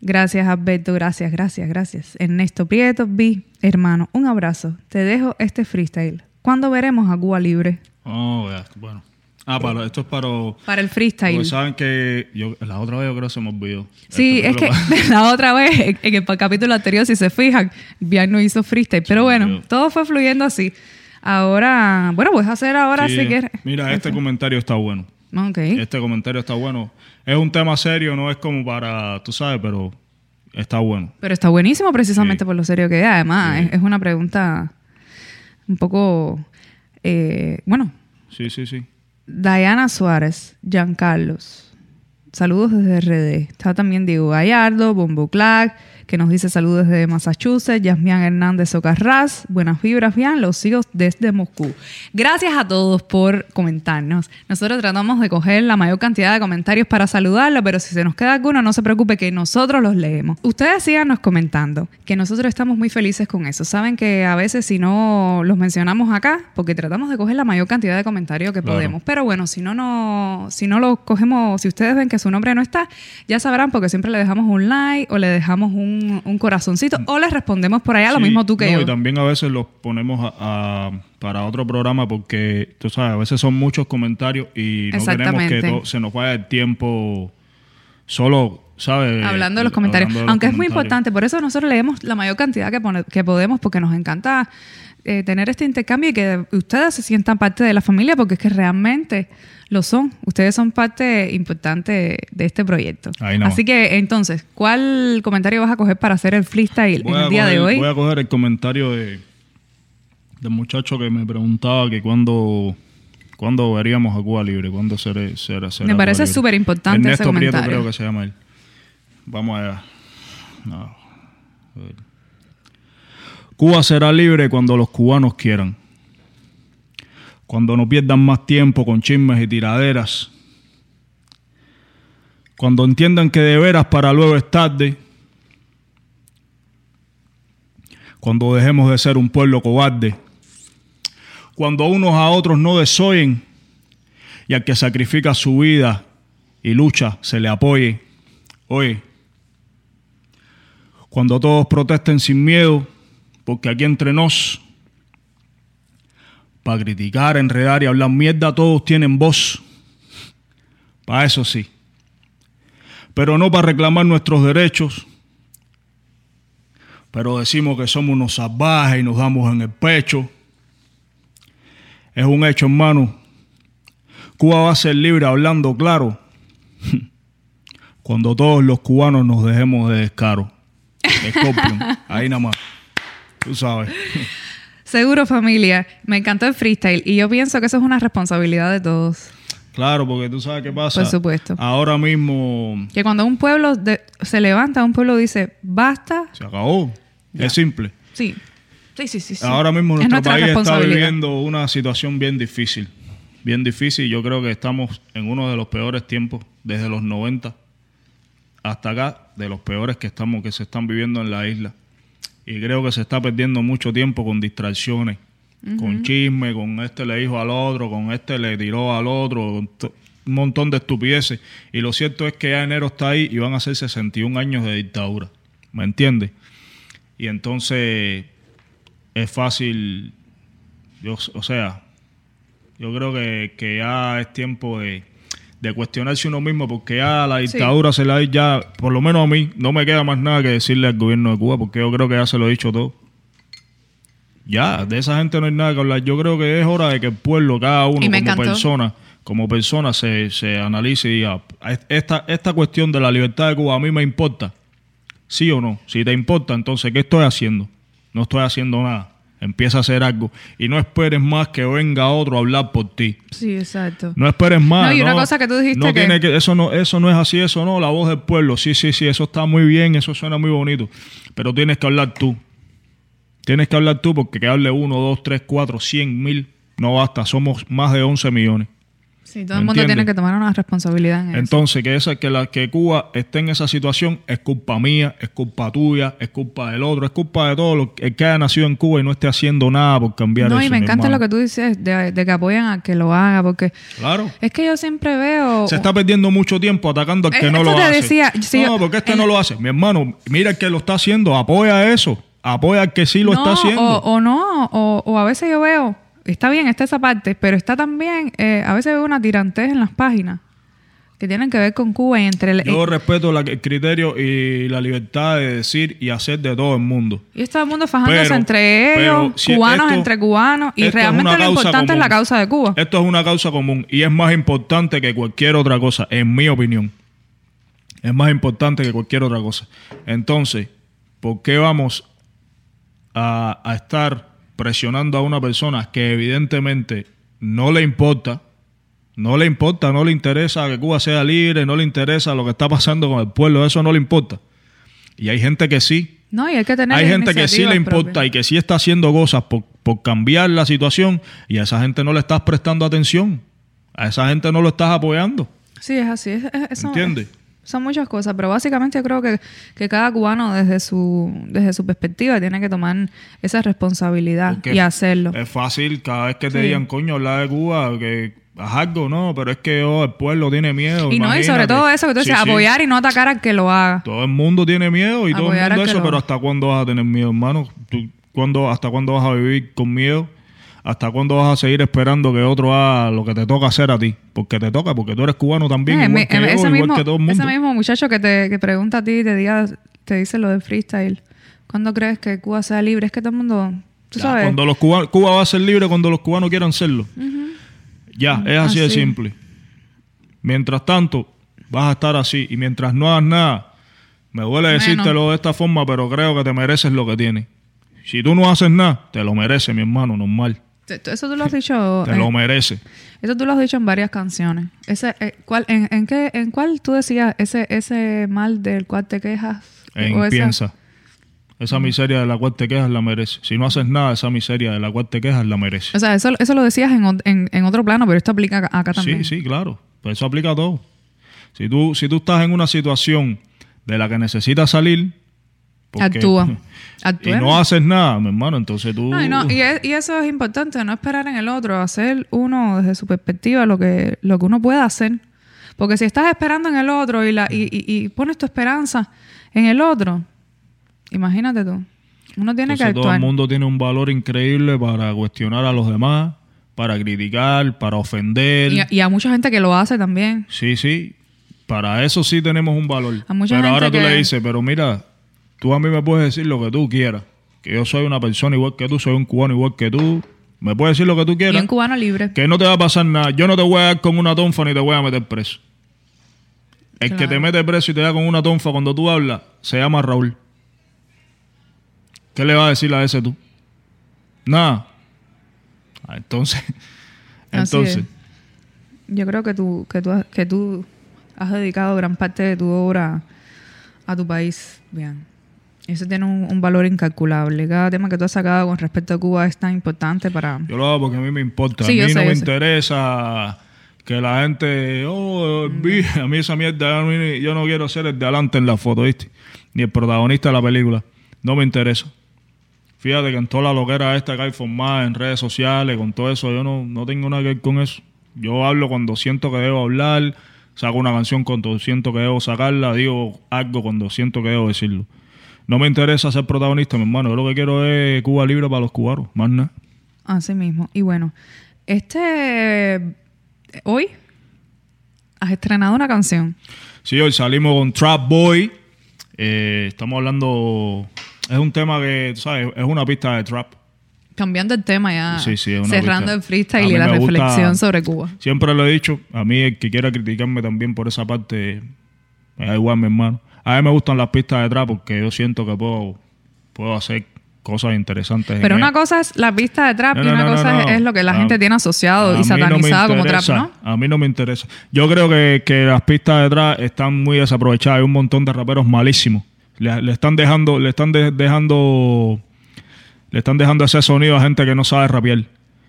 Gracias, Alberto. Gracias, gracias, gracias. Ernesto Prieto, Vi, hermano, un abrazo. Te dejo este freestyle. ¿Cuándo veremos a Cuba Libre? Oh, bueno. Ah, para, esto es para... Para el freestyle. Porque saben que yo, la otra vez yo creo que se me olvidó. Sí, es que la otra vez, en en el capítulo anterior, si se fijan, Bian no hizo freestyle. Pero bueno, todo fue fluyendo así. Ahora, bueno, puedes hacer ahora Sí, si quieres. Mira, este comentario está bueno. Ok. Este comentario está bueno. Es un tema serio, no es como para, tú sabes, pero está bueno. Pero está buenísimo precisamente Sí. por lo serio que es. Además, Sí. es, es una pregunta un poco, eh, bueno, Sí, sí, sí. Diana Suárez, Giancarlos. Saludos desde RD. Está también Diego Gallardo, Bombo Clack, que nos dice saludos desde Massachusetts. Yasmian Hernández Socarraz. Buenas vibras, Bian. Los sigo desde Moscú. Gracias a todos por comentarnos. Nosotros tratamos de coger la mayor cantidad de comentarios para saludarlo, pero si se nos queda alguno, no se preocupe que nosotros los leemos. Ustedes síganos comentando, que nosotros estamos muy felices con eso. Saben que a veces si no los mencionamos acá, porque tratamos de coger la mayor cantidad de comentarios que Claro. podemos. Pero bueno, si no, no, si no lo cogemos, si ustedes ven que su nombre no está, ya sabrán porque siempre le dejamos un like o le dejamos un, un corazoncito o les respondemos por allá lo Sí, mismo tú que no, yo. Y también a veces los ponemos a- a- para otro programa porque, tú sabes, a veces son muchos comentarios y no queremos que se nos vaya el tiempo solo, ¿sabes? Hablando de los comentarios. De los Aunque es muy comentarios. importante, por eso nosotros leemos la mayor cantidad que, pone- que podemos, porque nos encanta eh, tener este intercambio y que ustedes se sientan parte de la familia, porque es que realmente lo son. Ustedes son parte importante de este proyecto. Así que entonces, ¿cuál comentario vas a coger para hacer el freestyle Voy en el día de hoy? Voy a coger el comentario de del muchacho que me preguntaba que cuándo cuándo veríamos a Cuba libre, cuándo será, será, será Me parece súper importante ese Prieto comentario. creo que se llama él. Vamos allá. No. A ver. Cuba será libre cuando los cubanos quieran. Cuando no pierdan más tiempo con chismes y tiraderas. Cuando entiendan que de veras para luego es tarde. Cuando dejemos de ser un pueblo cobarde. Cuando unos a otros no desoyen y al que sacrifica su vida y lucha se le apoye. Oye, cuando todos protesten sin miedo, porque aquí entre nos, para criticar, enredar y hablar mierda, todos tienen voz. Para eso sí. Pero no para reclamar nuestros derechos. Pero decimos que somos unos salvajes y nos damos en el pecho. Es un hecho, hermano. Cuba va a ser libre hablando claro cuando todos los cubanos nos dejemos de descaro. Scorpion. Ahí nada más. Tú sabes. Seguro, familia. Me encantó el freestyle y yo pienso que eso es una responsabilidad de todos. Claro, porque tú sabes qué pasa. Por supuesto. Ahora mismo Que cuando un pueblo de- se levanta, un pueblo dice, basta. se acabó. Es simple. Sí. Sí, sí, sí. sí. Ahora mismo Es nuestro país está viviendo una situación bien difícil. Bien difícil. Yo creo que estamos en uno de los peores tiempos desde los 90 hasta acá, de los peores que estamos que se están viviendo en la isla. Y creo que se está perdiendo mucho tiempo con distracciones, con chisme, con este le dijo al otro, con este le tiró al otro, un montón de estupideces. Y lo cierto es que ya enero está ahí y van a ser 61 años de dictadura. ¿Me entiendes? Y entonces es fácil, yo, o sea, yo creo que, que ya es tiempo de, de cuestionarse uno mismo porque ya la dictadura se la ha ya, por lo menos a mí, no me queda más nada que decirle al gobierno de Cuba porque yo creo que ya se lo he dicho todo. Ya, de esa gente no hay nada que hablar. Yo creo que es hora de que el pueblo, cada uno como encantó. persona, como persona se, se analice y diga, esta, esta cuestión de la libertad de Cuba a mí me importa. ¿Sí o no? Si te importa, entonces, ¿qué estoy haciendo? No estoy haciendo nada. Empieza a hacer algo. Y no esperes más que venga otro a hablar por ti. Sí, exacto. No esperes más. No, y una cosa que tú dijiste no que- tiene que eso no eso no es así, eso no, la voz del pueblo. Sí, sí, sí, eso está muy bien, eso suena muy bonito, pero tienes que hablar tú. Tienes que hablar tú porque que hable uno, dos, tres, cuatro, cien mil no basta, somos más de 11 millones. Sí, todo el mundo ¿Entiendes? tiene que tomar una responsabilidad en eso. Entonces, que esa que la que Cuba esté en esa situación es culpa mía, es culpa tuya, es culpa del otro, es culpa de todo lo que, haya nacido en Cuba y no esté haciendo nada por cambiar No, eso. y me encanta hermano. lo que tú dices de, de que apoyan a que lo haga, porque Claro. es que yo siempre veo... Se está perdiendo mucho tiempo atacando al que Eh, no lo te hace. decía, sí, no, porque este en- no lo hace. Mi hermano, mira el que lo está haciendo, apoya eso. Apoya al que sí lo no, está haciendo. O, o no, o, o a veces yo veo, está bien, está esa parte, pero está también, eh, a veces veo una tirantez en las páginas que tienen que ver con Cuba y entre el... Yo respeto la- el criterio y la libertad de decir y hacer de todo el mundo. y todo el mundo fajándose Pero- entre ellos, si cubanos esto- entre cubanos, y realmente lo importante es la causa de Cuba. Esto es una causa común y es más importante que cualquier otra cosa, en mi opinión. Es más importante que cualquier otra cosa. Entonces, ¿por qué vamos a, a estar presionando a una persona que evidentemente no le importa? No le importa, no le interesa que Cuba sea libre, no le interesa lo que está pasando con el pueblo, eso no le importa. Y hay gente que sí, No, y hay que tener hay gente que sí le importa propias. y que sí está haciendo cosas por, por cambiar la situación y a esa gente no le estás prestando atención. A esa gente no lo estás apoyando. Sí, es así. Es, es- es- son- muchas cosas, pero básicamente yo creo que, que cada cubano desde su, desde su perspectiva tiene que tomar esa responsabilidad Porque y hacerlo. Es fácil cada vez que te Sí. digan, coño, habla de Cuba, que haz algo, no, pero es que oh, el pueblo tiene miedo. y no, y sobre todo eso que tú dices, sí. apoyar y no atacar al que lo haga. Todo el mundo tiene miedo y todo el mundo eso, pero. ¿hasta cuándo vas a tener miedo, hermano? ¿Tú, cuándo, ¿Hasta cuándo vas a vivir con miedo? ¿Hasta cuándo vas a seguir esperando que otro haga lo que te toca hacer a ti? Porque te toca, porque tú eres cubano también, Eh, igual que yo, ese, igual mismo, que todo el mundo. ese mismo muchacho que te que pregunta a ti y te, diga, te dice lo de freestyle. ¿Cuándo crees que Cuba sea libre? Es que todo el mundo, tú Ya, sabes. Cuando los cubanos, Cuba va a ser libre cuando los cubanos quieran serlo. Ya, es así, de simple. Mientras tanto, vas a estar así. Y mientras no hagas nada, me duele decírtelo de esta forma, pero creo que te mereces lo que tienes. Si tú no haces nada, te lo mereces, mi hermano, normal. Eso tú lo has dicho. Te lo mereces. Eso tú lo has dicho en varias canciones. Ese, eh, ¿cuál, en, en qué, ¿En cuál tú decías ese, ese mal del cual te quejas? En O piensa. Esa miseria de la cual te quejas la mereces. Si no haces nada, esa miseria de la cual te quejas la mereces. O sea, eso, eso lo decías en, en, en otro plano, pero esto aplica acá- acá también. Sí, sí, claro. Pues eso aplica a todo. Si tú, si tú estás en una situación de la que necesitas salir, porque- Actúa. y Actúa. no haces nada, mi hermano, entonces tú... No, y, no, y, es- y eso es importante, no esperar en el otro, hacer uno desde su perspectiva lo que, lo que uno pueda hacer. Porque si estás esperando en el otro y, la, y, y- pones tu esperanza en el otro, imagínate tú. Uno tiene entonces que todo actuar. el mundo tiene un valor increíble para cuestionar a los demás, para criticar, para ofender. Y, a- y a mucha gente que lo hace también. Sí, sí. Para eso sí tenemos un valor. A mucha pero gente ahora tú que- le dices, pero mira, tú a mí me puedes decir lo que tú quieras. Que yo soy una persona igual que tú, soy un cubano igual que tú. Me puedes decir lo que tú Y quieras. un cubano libre. Que no te va a pasar nada. Yo no te voy a dar con una tonfa ni te voy a meter preso. El que te mete preso y te da con una tonfa cuando tú hablas se llama Raúl. ¿Qué le vas a decir a ese tú? Nada. Ah, entonces, entonces, es. Yo creo que tú, que tú, que tú has dedicado gran parte de tu obra a tu país. Bien. Eso tiene un, un valor incalculable. Cada tema que tú has sacado con respecto a Cuba es tan importante para... yo lo hago porque a mí me importa. Sí, a mí no me interesa que la gente, oh, vi- a mí esa mierda, yo no quiero ser el de adelante en la foto, ¿viste? Ni el protagonista de la película. No me interesa. Fíjate que en toda la loquera esta que hay formada en redes sociales, con todo eso, yo no, no tengo nada que ver con eso. Yo hablo cuando siento que debo hablar, saco una canción cuando siento que debo sacarla, digo algo cuando siento que debo decirlo. No me interesa ser protagonista, mi hermano. Yo lo que quiero es Cuba libre para los cubanos, más nada. Así mismo. Y bueno, este... Hoy has estrenado una canción. Sí, hoy salimos con Trap Boy. Eh, estamos hablando. Es un tema que, ¿sabes? Es una pista de trap. Cambiando el tema ya. Sí, sí, es una cerrando pista. el freestyle y la gusta- reflexión sobre Cuba. Siempre lo he dicho. A mí, el que quiera criticarme también por esa parte, me da igual, mi hermano. A mí me gustan las pistas de trap porque yo siento que puedo, puedo hacer cosas interesantes. Pero una él. cosa es la pista de trap No, y una no, cosa es- lo que la A- gente tiene asociado y satanizado como trap. ¿no? A mí no me interesa. Yo creo que, que las pistas de trap están muy desaprovechadas. Hay un montón de raperos malísimos. Le, le están dejando, le están de- dejando, le están dejando ese sonido a gente que no sabe rapear.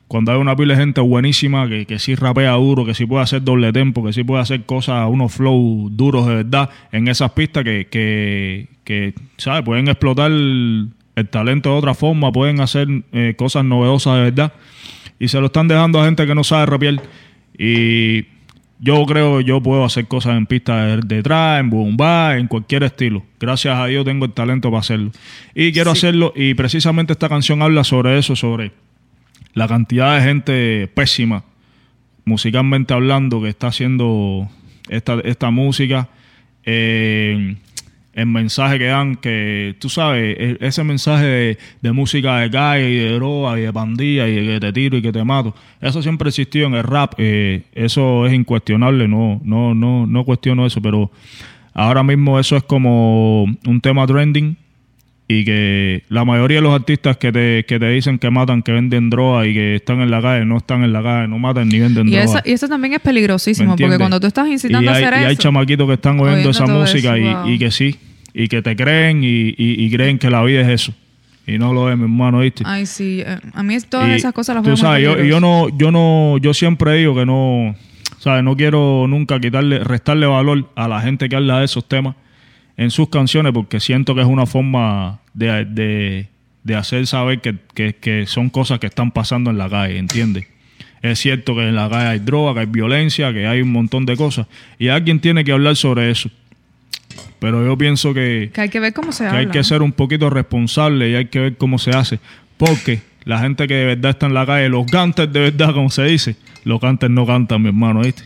Cuando hay una pila de gente buenísima que, que sí rapea duro, que sí puede hacer doble tempo, que sí puede hacer cosas, unos flow duros de verdad en esas pistas que, que, que ¿sabes? Pueden explotar el, el talento de otra forma, pueden hacer eh, cosas novedosas de verdad. Y se lo están dejando a gente que no sabe rapear. Y yo creo que yo puedo hacer cosas en pistas de, de trap, en boom bap, en cualquier estilo. Gracias a Dios tengo el talento para hacerlo. Y quiero Sí. hacerlo, y precisamente esta canción habla sobre eso, sobre la cantidad de gente pésima, musicalmente hablando, que está haciendo esta, esta música. Eh, el mensaje que dan, que tú sabes, e- ese mensaje de, música de calle y de droga y de pandilla y de que te tiro y que te mato, eso siempre existió en el rap, eh, eso es incuestionable, no, no, no, no cuestiono eso, pero ahora mismo eso es como un tema trending y que la mayoría de los artistas que te, que te dicen que matan, que venden droga y que están en la calle, no están en la calle, no matan ni venden Y droga. eso, y eso también es peligrosísimo, ¿Me porque cuando tú estás incitando y a hacer y eso... hay chamaquitos que están oyendo, oyendo esa música eso, y, wow. y que sí, y que te creen y, y- y creen que la vida es eso. Y no lo es, mi hermano, ¿viste? Ay, sí. eh, A mí todas Y esas cosas las veo sabes, yo, y yo no, yo no, yo siempre digo que no, sabes, no quiero nunca quitarle, restarle valor a la gente que habla de esos temas en sus canciones porque siento que es una forma de, de- de hacer saber que, que- que son cosas que están pasando en la calle, ¿entiendes? Es cierto que en la calle hay droga, que hay violencia, que hay un montón de cosas y alguien tiene que hablar sobre eso. Pero yo pienso que, Que hay que ver cómo se que habla. hay que ¿no? ser un poquito responsable y hay que ver cómo se hace. Porque la gente que de verdad está en la calle, los gangsters de verdad, como se dice, los gangsters no cantan, mi hermano, ¿viste?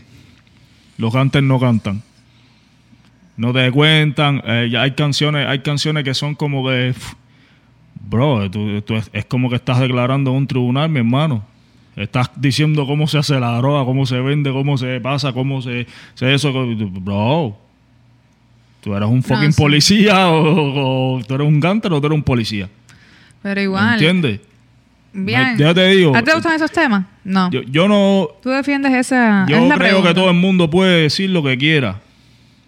Los gangsters no cantan. No te cuentan. eh, ya hay canciones, hay canciones que son como que, pf, bro, tú- tú es, es como que estás declarando un tribunal, mi hermano. Estás diciendo cómo se hace la droga, cómo se vende, cómo se pasa, cómo se, se eso. Bro, tú eres un fucking sí. policía o, o tú eres un gánster o tú eres un policía. Pero igual. ¿Entiendes? Bien. Ya te digo. ¿A ti te gustan esos temas? No. Yo, yo no, Tú defiendes esa. yo es la creo pregunta. que todo el mundo puede decir lo que quiera,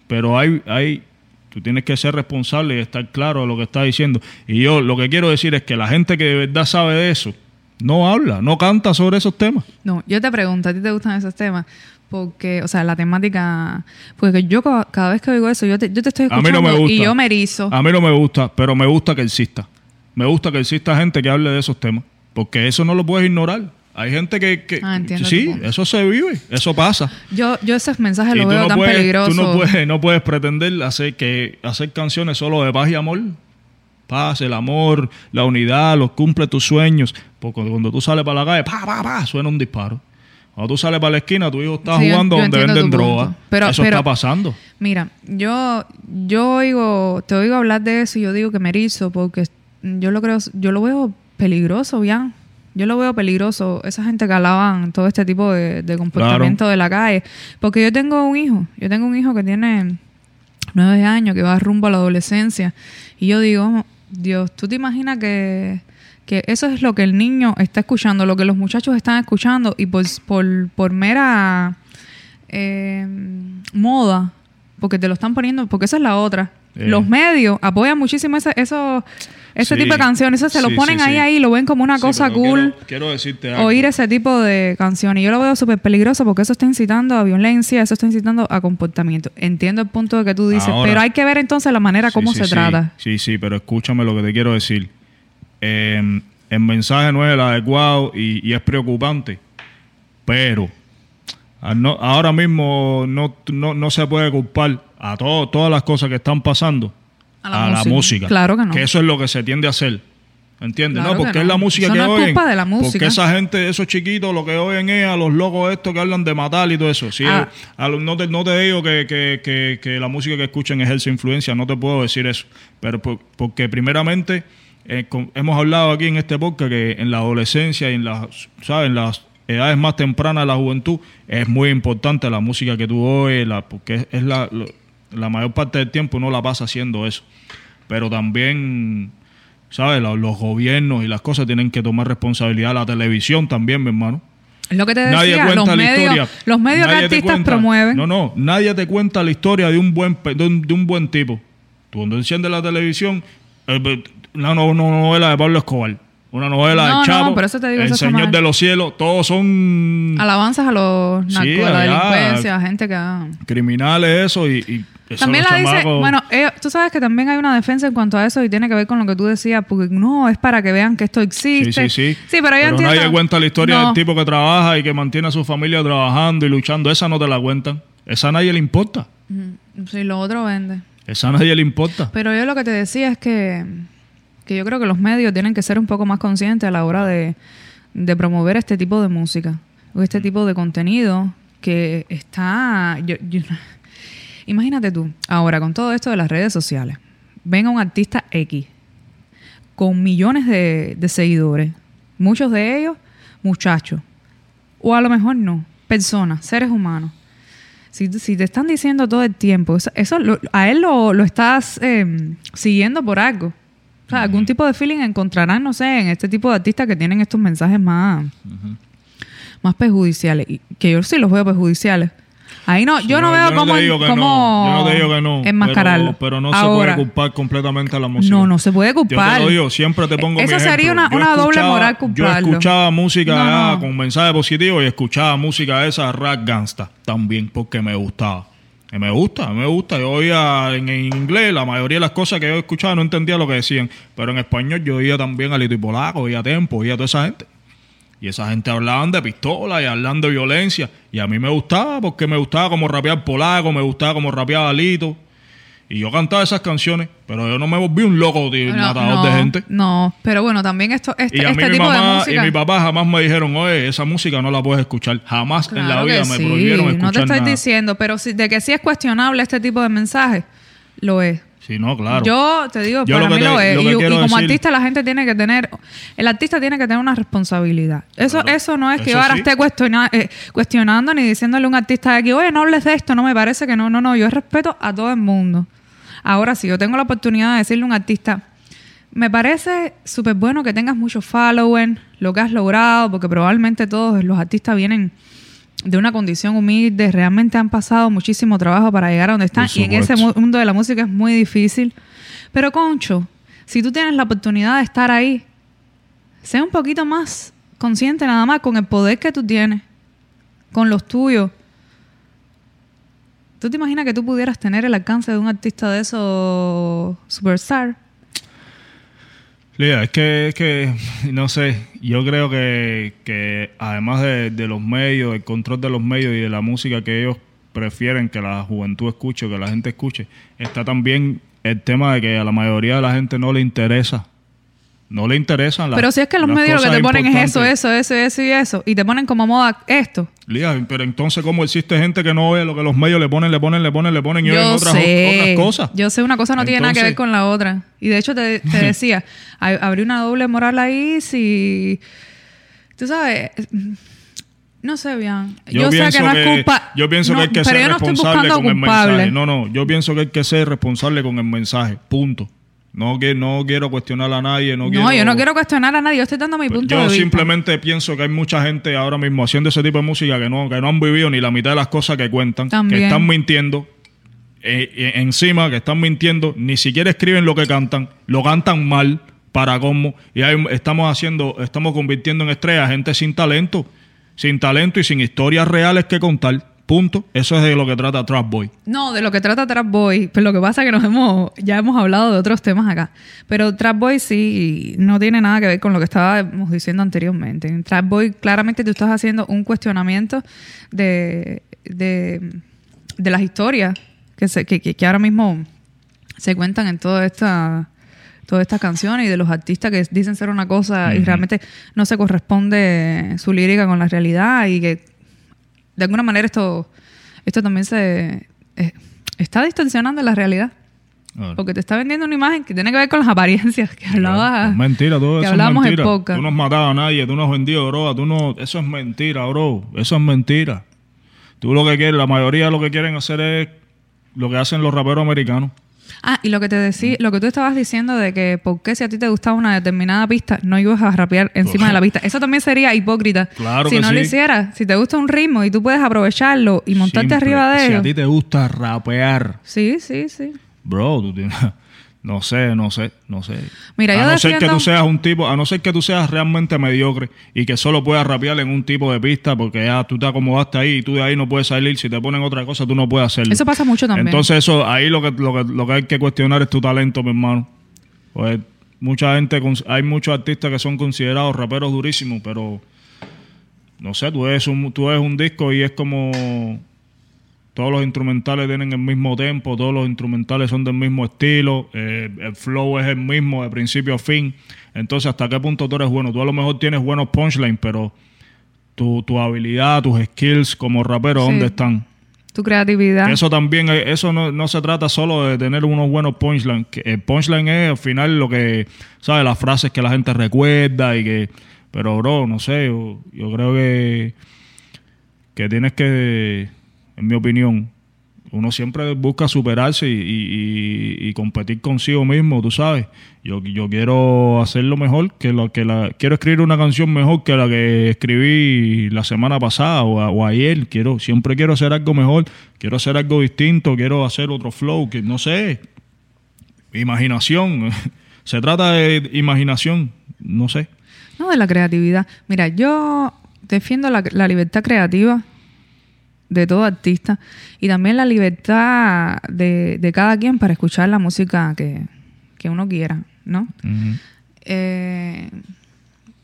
pero hay, hay, tú tienes que ser responsable y estar claro de lo que estás diciendo. Y yo lo que quiero decir es que la gente que de verdad sabe de eso no habla, no canta sobre esos temas. No, yo te pregunto, ¿a ti te gustan esos temas? Porque, o sea, la temática. Porque yo ca- cada vez que oigo eso, yo te, yo te estoy A mí escuchando no me gusta. y yo me erizo. A mí no me gusta, pero me gusta que exista. Me gusta que exista gente que hable de esos temas, porque eso no lo puedes ignorar. Hay gente que, que Ah, sí, eso se vive, eso pasa. Yo, yo esos mensajes Y los tú veo no tan puedes, peligrosos. tú no puedes, no puedes pretender hacer que hacer canciones solo de paz y amor. Paz, el amor, la unidad, los cumple tus sueños. Porque cuando tú sales para la calle, pa, pa, pa, suena un disparo. Cuando tú sales para la esquina, tu hijo está Sí, jugando yo donde venden droga. Pero- Eso pero- está pasando. Mira, yo, yo oigo, te oigo hablar de eso y yo digo que me erizo porque yo lo creo, yo lo veo peligroso, bien. Yo lo veo peligroso, esa gente que alaban todo este tipo de, de comportamiento de la calle. Porque yo tengo un hijo, yo tengo un hijo que tiene nueve años, que va rumbo a la adolescencia. Y yo digo, Dios, ¿tú te imaginas que, que eso es lo que el niño está escuchando, lo que los muchachos están escuchando y por, por, por mera eh, moda, porque te lo están poniendo, porque esa es la otra. Eh. Los medios apoyan muchísimo ese, eso, ese Sí. tipo de canciones, eso se lo ponen sí, ahí, ahí, lo ven como una cosa cool. Quiero, quiero decirte algo. Oír ese tipo de canciones. Yo lo veo súper peligroso porque eso está incitando a violencia, eso está incitando a comportamiento. Entiendo el punto de que tú dices, Ahora- pero hay que ver entonces la manera como se trata. Sí, sí, pero escúchame lo que te quiero decir. Eh, el mensaje no es el adecuado y, y es preocupante, pero no- ahora mismo no, no, no se puede culpar a todo- todas las cosas que están pasando A a la la, música. Claro que no. eso es lo que se tiende a hacer. ¿Entiendes? Claro no, que porque no. es la música Eso que no es oyen. culpa de la Porque música. esa gente, esos chiquitos, lo que oyen es a los locos estos que hablan de matar y todo eso. Sí, Ah. a los- no, te, no te digo que, que- que- que la música que escuchen ejerce influencia, no te puedo decir eso. Pero por- porque primeramente eh, con- hemos hablado aquí en este podcast que en la adolescencia y en las, ¿sabes? En las edades más tempranas de la juventud es muy importante la música que tú oyes, la, porque es, es la, lo- la mayor parte del tiempo uno la pasa haciendo eso. Pero también, ¿sabes? Los gobiernos y las cosas tienen que tomar responsabilidad. La televisión también, mi hermano. Es lo que te decía, Nadie los cuenta la medios, historia. los medios que Nadie artistas cuenta- promueven. No, no, nadie te cuenta la historia de un buen de un, de un buen tipo. Tú cuando enciendes la televisión, eh, una, no- una novela de Pablo Escobar, una novela No, de no, Chavo, pero eso te digo, El eso Señor de los Cielos, todos son Alabanzas a los narcos, Sí, a la allá. delincuencia, a gente que... ah. criminales eso y, También la dice, bueno, ellos- tú sabes que también hay una defensa en cuanto a eso y tiene que ver con lo que tú decías, porque no, es para que vean que esto existe. Sí, sí, sí. Sí, pero entiendo. nadie cuenta la historia No. del tipo que trabaja y que mantiene a su familia trabajando y luchando. Esa no te la cuentan. Esa a nadie le importa. Sí, lo otro vende. Esa a nadie le importa. Pero yo lo que te decía es que, que yo creo que los medios tienen que ser un poco más conscientes a la hora de, de promover este tipo de música o este tipo de contenido que está... yo- yo- imagínate tú, ahora con todo esto de las redes sociales, ven a un artista X con millones de, de seguidores, muchos de ellos muchachos, o a lo mejor no, personas, seres humanos. Si, si te están diciendo todo el tiempo, eso, eso lo- a él lo, lo estás eh, siguiendo por algo. O sea, algún tipo de feeling encontrarán, no sé, en este tipo de artistas que tienen estos mensajes más, más perjudiciales. Y que yo sí los veo perjudiciales. Ahí no, yo no, veo cómo, te digo que cómo no. Yo no te digo que no. enmascararlo. Pero, pero no Ahora, se puede culpar completamente a la música. No, no se puede culpar. Yo te lo digo, siempre te pongo mi Eso sería ejemplo. una- Yo una doble moral Yo culparlo. escuchaba música No, no. con mensaje positivo y escuchaba música esa rap gangsta también porque me gustaba. Y me gusta, me gusta. Yo oía en, en inglés la mayoría de las cosas que yo escuchaba no entendía lo que decían. Pero en español yo oía también a Lito y Polaco, oía a Tempo, oía a toda esa gente. Y esa gente hablaban de pistola y hablaban de violencia. Y a mí me gustaba porque me gustaba como rapear polaco, me gustaba como rapeaba Lito. Y yo cantaba esas canciones, pero yo no me volví un loco, un No, matador no, de gente. No, pero bueno, también esto, este, Y a mí este mi tipo de mamá y mi papá jamás me dijeron, oye, esa música no la puedes escuchar. Jamás en la vida me sí, prohibieron escuchar No te estoy nada. diciendo, pero si- de que sí es cuestionable este tipo de mensaje, lo es. Sí, no, claro. Yo te digo, Yo para lo mí te- lo es. lo y, como decir- artista la gente tiene que tener, el artista tiene que tener una responsabilidad. Eso, Claro. eso no es que Eso yo ahora sí. esté cuestiona- eh, cuestionando ni diciéndole a un artista de aquí, oye, no hables de esto, no me parece que no, no, no, yo respeto a todo el mundo. Ahora, si yo tengo la oportunidad de decirle a un artista, me parece súper bueno que tengas muchos followers, lo que has logrado, porque probablemente todos los artistas vienen de una condición humilde, realmente han pasado muchísimo trabajo para llegar a donde están y en ese mundo de la música es muy difícil. Pero Concho, si tú tienes la oportunidad de estar ahí, sé un poquito más consciente nada más con el poder que tú tienes, con los tuyos. ¿Tú te imaginas que tú pudieras tener el alcance de un artista de esos superstar? Lía, es que, es que, no sé, yo creo que, que además de, de los medios, el control de los medios y de la música que ellos prefieren que la juventud escuche que la gente escuche, está también el tema de que a la mayoría de la gente no le interesa. No le interesan las Pero si es que los medios lo que cosas te ponen es eso, eso, eso, eso y eso, y te ponen como moda esto. Lía, pero entonces, ¿cómo existe gente que no ve lo que los medios le ponen, le ponen, le ponen, le ponen y oyen Yo otras, cosas? yo sé, una cosa no tiene nada que ver con la otra. Y de hecho te, te decía, habría una doble moral ahí si, tú sabes, no sé bien. Yo, sé pienso que no es culpa. Yo pienso no, que hay que ser no responsable con el culpable. mensaje. No, no, yo pienso que hay que ser responsable con el mensaje. Punto. No, que, no quiero cuestionar a nadie. No, No, quiero, yo no quiero cuestionar a nadie, yo estoy dando mi punto Yo de vista. simplemente pienso que hay mucha gente ahora mismo haciendo ese tipo de música que no, que no han vivido ni la mitad de las cosas que cuentan, También. que están mintiendo. eh, eh, encima que están mintiendo, ni siquiera escriben lo que cantan, lo cantan mal para cómo y hay- estamos haciendo, estamos convirtiendo en estrellas gente sin talento, sin talento y sin historias reales que contar. Punto. Eso es de lo que trata Trap Boy. No, de lo que trata Trap Boy, pero lo que pasa es que nos hemos, ya hemos hablado de otros temas acá. Pero Trap Boy sí no tiene nada que ver con lo que estábamos diciendo anteriormente. En Trap Boy, claramente tú estás haciendo un cuestionamiento de, de, de las historias que, se, que, que- ahora mismo se cuentan en toda esta todas estas canciones y de los artistas que dicen ser una cosa y realmente no se corresponde su lírica con la realidad y que de alguna manera esto, esto también se eh, está distorsionando la realidad. Porque te está vendiendo una imagen que tiene que ver con las apariencias que hablaba. Es mentira, todo que eso es en mentira. podcast. Tú no has matado a nadie, tú no has vendido droga, tú no... Eso es mentira, bro. Eso es mentira. Tú lo que quieres, la mayoría lo que quieren hacer es lo que hacen los raperos americanos. Ah, y lo que te decía, lo que tú estabas diciendo de que por qué si a ti te gustaba una determinada pista, no ibas a rapear encima de la pista. Eso también sería hipócrita. Claro si que no lo hicieras, si te gusta un ritmo y tú puedes aprovecharlo y montarte Simple. arriba de Si ello. a ti te gusta rapear, Sí, sí, sí. bro, tú tienes... No sé, no sé, no sé. Mira, a yo no ser que tú seas un tipo, a no ser que tú seas realmente mediocre y que solo puedas rapear en un tipo de pista porque ya tú te acomodaste ahí y tú de ahí no puedes salir. Si te ponen otra cosa, tú no puedes hacerlo. Eso pasa mucho también. Entonces eso, ahí lo que, lo que, lo que hay que cuestionar es tu talento, mi hermano. Pues mucha gente, hay muchos artistas que son considerados raperos durísimos, pero no sé, tú ves un, tú ves un disco y es como todos los instrumentales tienen el mismo tempo, todos los instrumentales son del mismo estilo, eh, el flow es el mismo de principio a fin. Entonces, ¿hasta qué punto tú eres bueno? Tú a lo mejor tienes buenos punchlines, pero tu, tu habilidad, tus skills como rapero, Sí. ¿dónde están? tu creatividad. Eso también, eh, eso no, no se trata solo de tener unos buenos punchlines. El punchline es al final lo que, ¿sabes? Las frases que la gente recuerda y que... Pero, bro, no sé, yo, yo creo que, que tienes que, en mi opinión, uno siempre busca superarse y, competir consigo mismo, tú sabes. Yo, yo quiero hacerlo mejor que lo que la quiero escribir una canción mejor que la que escribí la semana pasada o, o ayer. Quiero siempre quiero hacer algo mejor, quiero hacer algo distinto, quiero hacer otro flow que no sé. Imaginación. Se trata de imaginación, no sé. No, de la creatividad. Mira, yo defiendo la libertad creativa de todo artista y también la libertad de, de cada quien para escuchar la música que, que uno quiera, ¿no? Eh,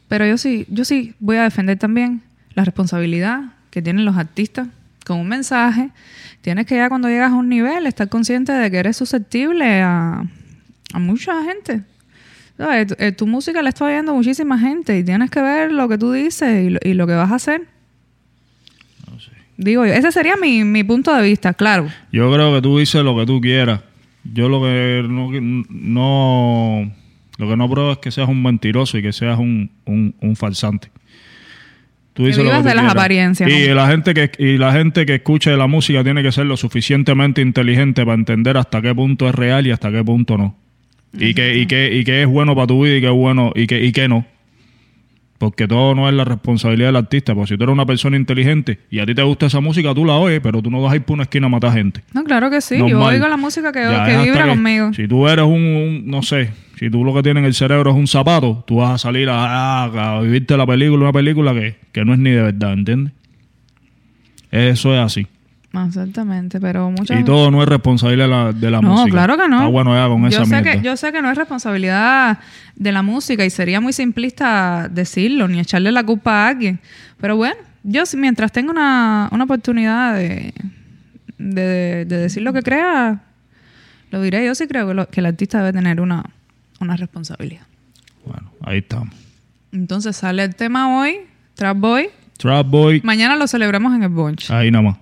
pero yo sí, yo sí voy a defender también la responsabilidad que tienen los artistas con un mensaje. Tienes que ya cuando llegas a un nivel estar consciente de que eres susceptible a, a mucha gente. Tu, eh, tu música la está oyendo muchísima gente y tienes que ver lo que tú dices y lo, y lo que vas a hacer. Digo yo, ese sería mi, mi punto de vista, claro. Yo creo que tú dices lo que tú quieras. Yo lo que no, no- lo que no pruebo es que seas un mentiroso y que seas un, un, un farsante. Tú Que dices lo que tú de las quieras. apariencias, Y ¿no? la gente que y la gente que escuche la música tiene que ser lo suficientemente inteligente para entender hasta qué punto es real y hasta qué punto no. Y que y que y que es bueno para tu vida y es bueno y que y que no. Porque todo no es la responsabilidad del artista. Porque si tú eres una persona inteligente y a ti te gusta esa música, tú la oyes, pero tú no vas a ir por una esquina a matar gente. No, claro que sí. Yo oigo la música que, que vibra conmigo. Si tú eres un, un- no sé, si tú lo que tienes en el cerebro es un zapato, tú vas a salir a, a- a vivirte la película, una película que, que no es ni de verdad, ¿entiendes? Eso es así. Exactamente, pero muchas Y todo no es responsabilidad de la, de la no, música. claro que no. Bueno ya con yo esa sé mierda. que Yo sé que no es responsabilidad de la música y sería muy simplista decirlo, ni echarle la culpa a alguien. Pero bueno, yo mientras tenga una, una oportunidad de, de, de decir lo que crea, lo diré. Yo sí creo que, lo- que el artista debe tener una, una responsabilidad. Bueno, ahí estamos. Entonces sale el tema hoy, Trap Boy. Trap Boy, Mañana lo celebramos en el Bunch. ahí nada más.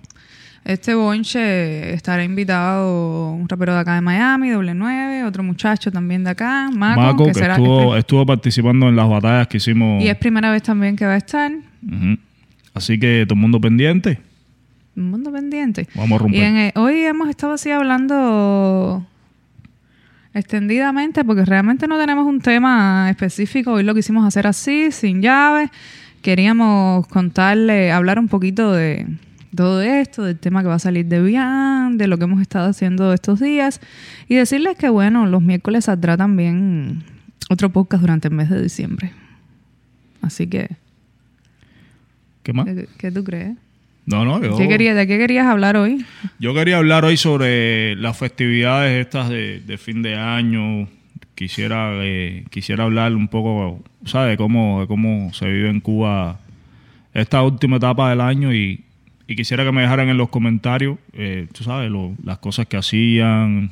Este bonche estará invitado un rapero de acá de Miami, doble 9, otro muchacho también de acá, Maco, Maco, que que será estuvo, estuvo participando en las batallas que hicimos. y es primera vez también que va a estar. Así que todo el mundo pendiente. Un mundo pendiente. Vamos a romper. Y en, eh, hoy hemos estado así hablando extendidamente porque realmente no tenemos un tema específico. Hoy lo quisimos hacer así, sin llaves. Queríamos contarle, hablar un poquito de todo esto, del tema que va a salir de Bian, de lo que hemos estado haciendo estos días y decirles que, bueno, los miércoles saldrá también otro podcast durante el mes de diciembre. Así que, ¿Qué más? ¿qué, qué tú crees? No, no, yo, ¿Qué querías, ¿De qué querías hablar hoy? yo quería hablar hoy sobre las festividades estas de, de fin de año. Quisiera, eh, quisiera hablar un poco, ¿sabes? Cómo, de cómo se vive en Cuba esta última etapa del año y, y quisiera que me dejaran en los comentarios, eh, tú sabes, lo- las cosas que hacían,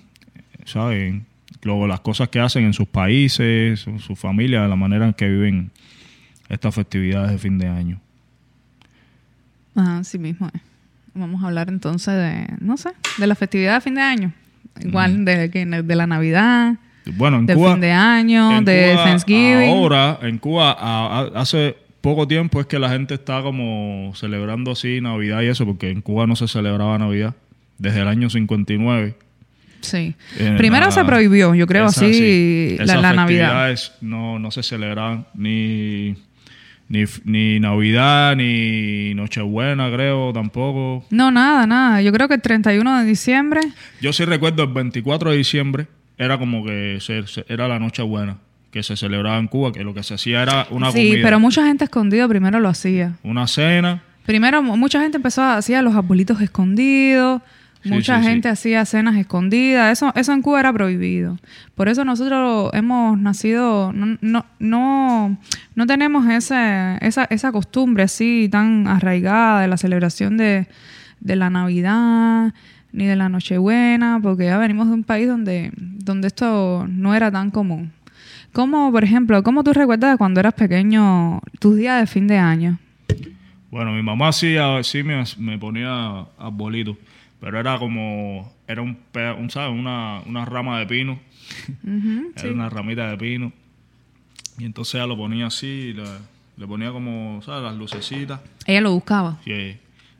¿sabes? Luego las cosas que hacen en sus países, en su familia, de la manera en que viven estas festividades de fin de año. Ajá, sí mismo es. Vamos a hablar entonces de, no sé, de la festividad de fin de año. Igual de, que- de la Navidad, Bueno, en de Cuba, fin de año, de Cuba, Thanksgiving. Ahora, en Cuba, hace poco tiempo es que la gente está como celebrando así Navidad y eso, porque en Cuba no se celebraba Navidad desde el año 59. Sí. Eh, Primero la- se prohibió, yo creo Esa- así, sí. la, Esas la Navidad. No, no se celebraban ni, ni, ni Navidad, ni Nochebuena, creo, tampoco. No, nada, nada. Yo creo que el 31 de diciembre, Yo sí recuerdo el 24 de diciembre, era como que se- se- era la Nochebuena, que se celebraba en Cuba, que lo que se hacía era una sí, comida, pero mucha gente escondida primero lo hacía. una cena. Primero, mu- mucha gente empezó a hacer los arbolitos escondidos, Sí, mucha sí, sí. gente hacía cenas escondidas, eso, eso en Cuba era prohibido. Por eso nosotros hemos nacido, no, no, no, no tenemos ese, esa, esa costumbre así tan arraigada de la celebración de, de la Navidad ni de la Nochebuena, porque ya venimos de un país donde, donde esto no era tan común. ¿Cómo, por ejemplo, cómo tú recuerdas de cuando eras pequeño tus días de fin de año? Bueno, mi mamá sí, a- sí me, me ponía arbolitos, pero era como, era un, un ¿sabes? Una, una rama de pino, era una ramita de pino, y entonces ella lo ponía así, le, le ponía como, ¿sabes? Las lucecitas, Ella lo buscaba. y,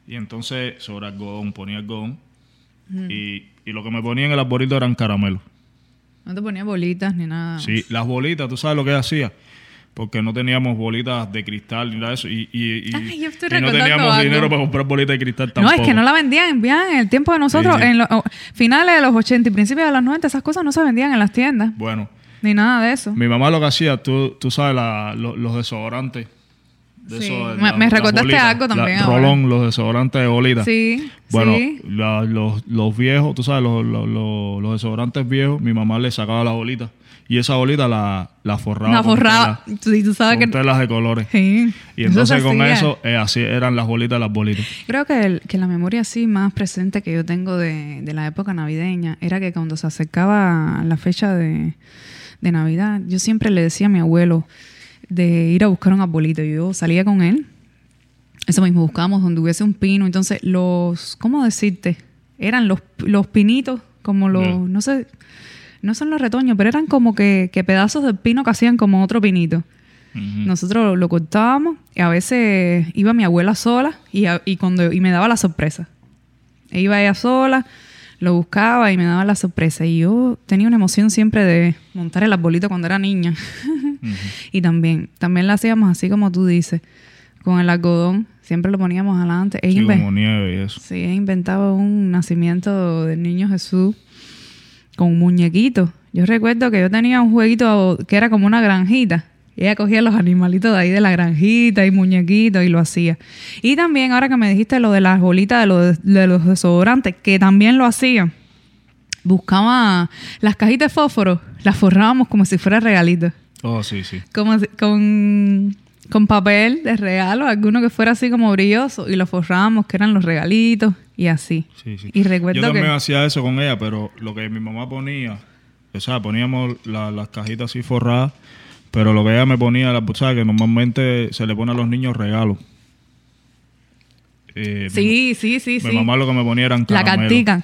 y entonces sobre algodón, ponía algodón, y, y lo que me ponía en el arbolito eran caramelos. No te ponía bolitas ni nada. Sí, las bolitas, ¿tú sabes lo que hacía? Porque no teníamos bolitas de cristal ni nada de eso. Y, y, y- Ay, yo estoy y no teníamos algo. dinero para comprar bolitas de cristal No, tampoco. es que no la vendían bien en el tiempo de nosotros, Sí, sí. en los oh, finales de los 80 y principios de los 90, esas cosas no se vendían en las tiendas, Bueno, ni nada de eso. mi mamá lo que hacía, tú, tú sabes, la- lo- los desodorantes. De Sí. esos, Me- la- me las recordaste bolitas, algo también la- ahora. Rolón, los desodorantes de bolitas. Sí, Bueno, sí. la- los, los viejos, tú sabes, los, los, desodorantes viejos, mi mamá le sacaba la bolita. Y esa bolita la, la forraba. La con forraba. tela- Sí, tú sabes con que... telas de colores. Sí. Y Eso entonces con eso, eh, así eran las bolitas, las bolitas. Creo que, el- que la memoria así más presente que yo tengo de, de la época navideña era que cuando se acercaba la fecha de, de Navidad, yo siempre le decía a mi abuelo de ir a buscar un arbolito. Yo salía con él. Eso mismo, buscábamos donde hubiese un pino. Entonces, los, ¿cómo decirte? Eran los, los pinitos, como los, Ya. no sé, no son los retoños, pero eran como que, que pedazos de pino que hacían como otro pinito. Nosotros lo cortábamos y a veces iba mi abuela sola y, a- y cuando, y me daba la sorpresa. E iba ella sola, lo buscaba y me daba la sorpresa. Y yo tenía una emoción siempre de montar el arbolito cuando era niña. y también, también lo hacíamos así como tú dices, con el algodón. Siempre lo poníamos adelante. Sí, como nieve y eso. Sí, inventaba un nacimiento del niño Jesús con un muñequito. Yo recuerdo que yo tenía un jueguito que era como una granjita. Y ella cogía los animalitos de ahí de la granjita y muñequitos y lo hacía. Y también, ahora que me dijiste lo de las bolitas de los, de los desodorantes, que también lo hacía, buscaba las cajitas de fósforo, las forrábamos como si fuera regalito. Oh, sí, sí. Como con, con papel de regalo, alguno que fuera así como brilloso, y lo forrábamos, que eran los regalitos, y así. Sí, sí. Y recuerdo Yo también que... hacía eso con ella, pero lo que mi mamá ponía, o sea, poníamos la- las cajitas así forradas, pero lo que ella me ponía, la, ¿sabes? que normalmente se le pone a los niños regalos. Eh, Sí, sí, sí, mi, sí. mi mamá lo que me ponía eran La caramelos. cartica.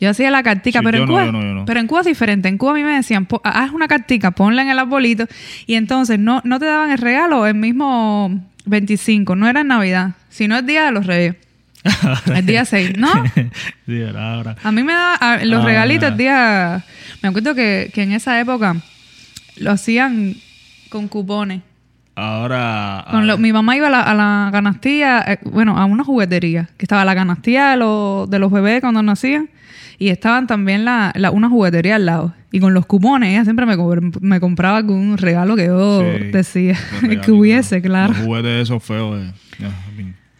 Yo hacía la cartica, Sí, pero, en no, Cuba, yo no, yo no. pero en Cuba es diferente. En Cuba a mí me decían, "Po- haz una cartica, ponla en el arbolito. Y entonces no, no te daban el regalo el mismo 25, no era en Navidad, sino el Día de los Reyes. El día 6, ¿no? sí, era ahora. A mí me da a- los Ah. regalitos el día. Me acuerdo que, que en esa época lo hacían con cupones. Ahora. Con lo- mi mamá iba a la, a la canastilla, eh, bueno, a una juguetería, que estaba la canastilla de los, de los bebés cuando nacían, y estaban también la, la- una juguetería al lado. Y con los cupones, ella siempre me, me compraba algún regalo que yo Sí, decía que hubiese, claro. Los juguetes esos feos. eh.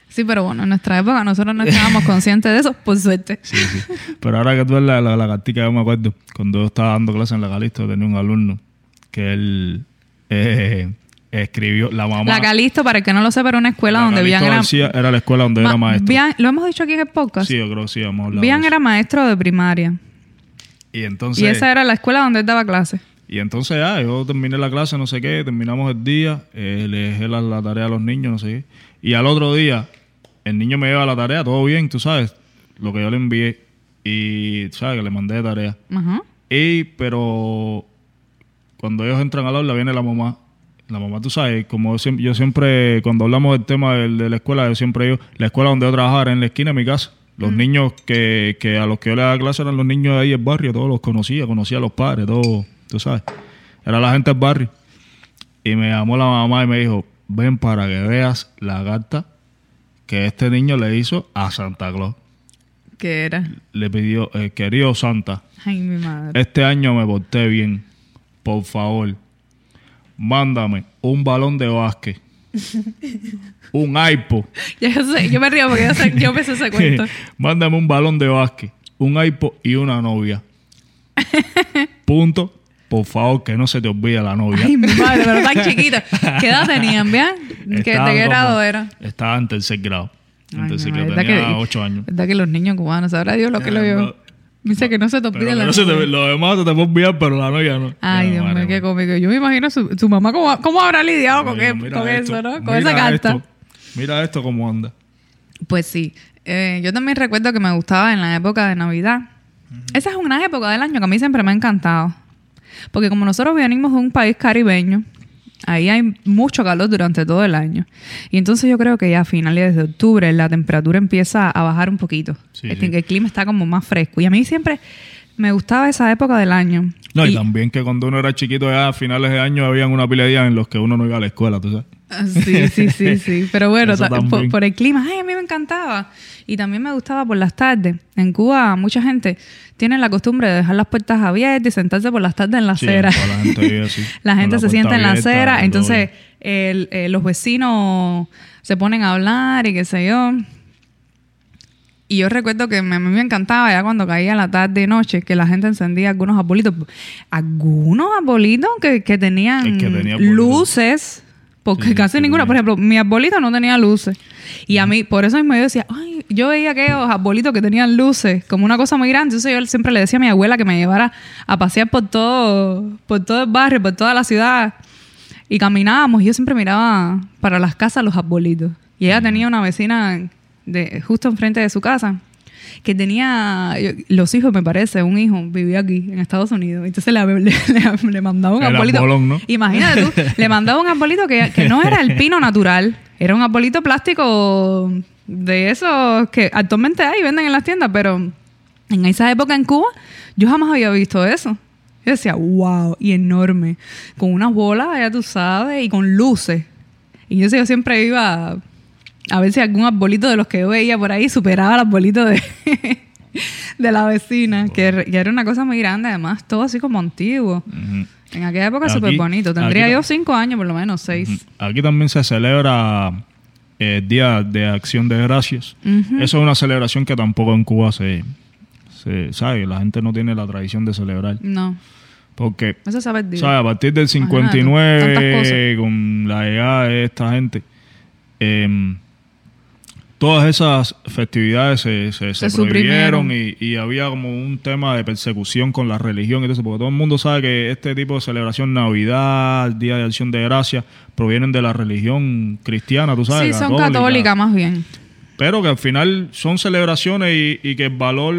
Sí, pero bueno, en nuestra época nosotros no estábamos conscientes de eso, por suerte. Sí, sí. Pero ahora que tú eres la, la, la yo me acuerdo, cuando yo estaba dando clases en la Calixto, tenía un alumno que él eh, escribió, la mamá... La Calisto, para el que no lo sepa, era una escuela la donde Bian era... Era la escuela donde Ma- era maestro. Bian- ¿Lo hemos dicho aquí en el podcast? Sí, yo creo que sí, hemos hablado Bian era maestro de primaria. Y entonces... y esa era la escuela donde él daba clases. Y entonces ya, yo terminé la clase, no sé qué, terminamos el día, eh, le dejé la, la tarea a los niños, no sé qué. Y al otro día, el niño me lleva la tarea, todo bien, tú sabes, lo que yo le envié. Y, tú sabes, que le mandé tarea. Ajá. Y, pero, cuando ellos entran al aula, viene la mamá. La mamá, tú sabes, como yo siempre, cuando hablamos del tema del- de, la escuela, yo siempre digo, la escuela donde yo trabajaba era en la esquina de mi casa. Los niños que, que a los que yo le daba clase eran los niños de ahí del barrio, todos los conocía, conocía a los padres, todos, tú sabes. Era la gente del barrio. Y me llamó la mamá y me dijo, ven para que veas la carta que este niño le hizo a Santa Claus. ¿Qué era? Le pidió, eh, querido Santa, Ay, mi madre. este año me porté bien. Por favor, mándame un balón de básquet, un iPod, yo, sé, yo me río porque yo, sé, yo sé ese cuento. mándame un balón de básquet, un iPod y una novia. Punto. Por favor, que no se te olvide la novia. Ay, mi madre, pero tan chiquita. ¿Qué edad tenían, bien? ¿Qué, ¿De qué grado era? Estaba en tercer grado. En tercer grado. Tenía ¿verdad que- ocho años. ¿Verdad que los niños cubanos, sabrá Dios lo que lo vio? Dice que no se te Pero olvide que la no se te- novia. lo demás te, te puede olvidar, pero la novia no. Ay, Dios mío, qué cómico. Yo me imagino su, su mamá cómo, cómo habrá lidiado con, que- esto, eso, ¿no? Con esa carta. esto, mira esto cómo anda. Pues sí. Eh, yo también recuerdo que me gustaba en la época de Navidad. Esa es una época del año que a mí siempre me ha encantado. Porque como nosotros venimos de un país caribeño, ahí hay mucho calor durante todo el año. Y entonces yo creo que ya a finales de octubre la temperatura empieza a bajar un poquito. Sí, el, sí. el clima está como más fresco. Y a mí siempre me gustaba esa época del año. No, y, Y- también que cuando uno era chiquito ya a finales de año habían una pila de días en los que uno no iba a la escuela, tú sabes. Sí, sí, sí, sí. Pero bueno, por, el clima, ay, a mí me encantaba. Y también me gustaba por las tardes. En Cuba, mucha gente tiene la costumbre de dejar las puertas abiertas y sentarse por las tardes en la Sí, acera. la gente vive así, La gente la se sienta en la acera, entonces el- eh, los vecinos se ponen a hablar y qué sé yo. Y yo recuerdo que me- a mí me encantaba ya cuando caía la tarde y noche que la gente encendía algunos arbolitos. Algunos arbolitos que, que tenían que tenía luces. Porque Sí, casi ninguna, por ejemplo, mi arbolito no tenía luces. Y a mí, por eso mismo yo decía, ay, yo veía aquellos arbolitos que tenían luces como una cosa muy grande. Entonces yo siempre le decía a mi abuela que me llevara a pasear por todo, por todo el barrio, por toda la ciudad. Y caminábamos y yo siempre miraba para las casas los arbolitos. Y ella tenía una vecina de, justo enfrente de su casa que tenía los hijos, me parece, un hijo vivía aquí en Estados Unidos. Entonces le, le, le- le mandaba un El arbolito. ¿no? Imagínate tú, le mandaba un arbolito que, que no era el pino natural, era un arbolito plástico de esos que actualmente hay, venden en las tiendas, pero en esa época en Cuba yo jamás había visto eso. Yo decía, wow, y enorme, con unas bolas, ya tú sabes, y con luces. Y yo, yo siempre iba a ver si algún arbolito de los que yo veía por ahí superaba el arbolito de, de la vecina, que, que era una cosa muy grande, además, todo así como antiguo. En aquella época súper bonito. Tendría yo cinco años, por lo menos, seis. Aquí también se celebra eh, el Día de Acción de Gracias. Eso es una celebración que tampoco en Cuba se, se sabe. La gente no tiene la tradición de celebrar. No, Porque, eso sabe el día. ¿sabes? A partir del Imagínate, 59, tantas cosas. con la llegada de esta gente, em, todas esas festividades se, se, se Se prohibieron y, y había como un tema de persecución con la religión y todo eso, porque todo el mundo sabe que este tipo de celebración, Navidad, Día de Acción de Gracias, provienen de la religión cristiana, tú sabes. sí, son católicas más bien. Pero que al final son celebraciones y, y que el valor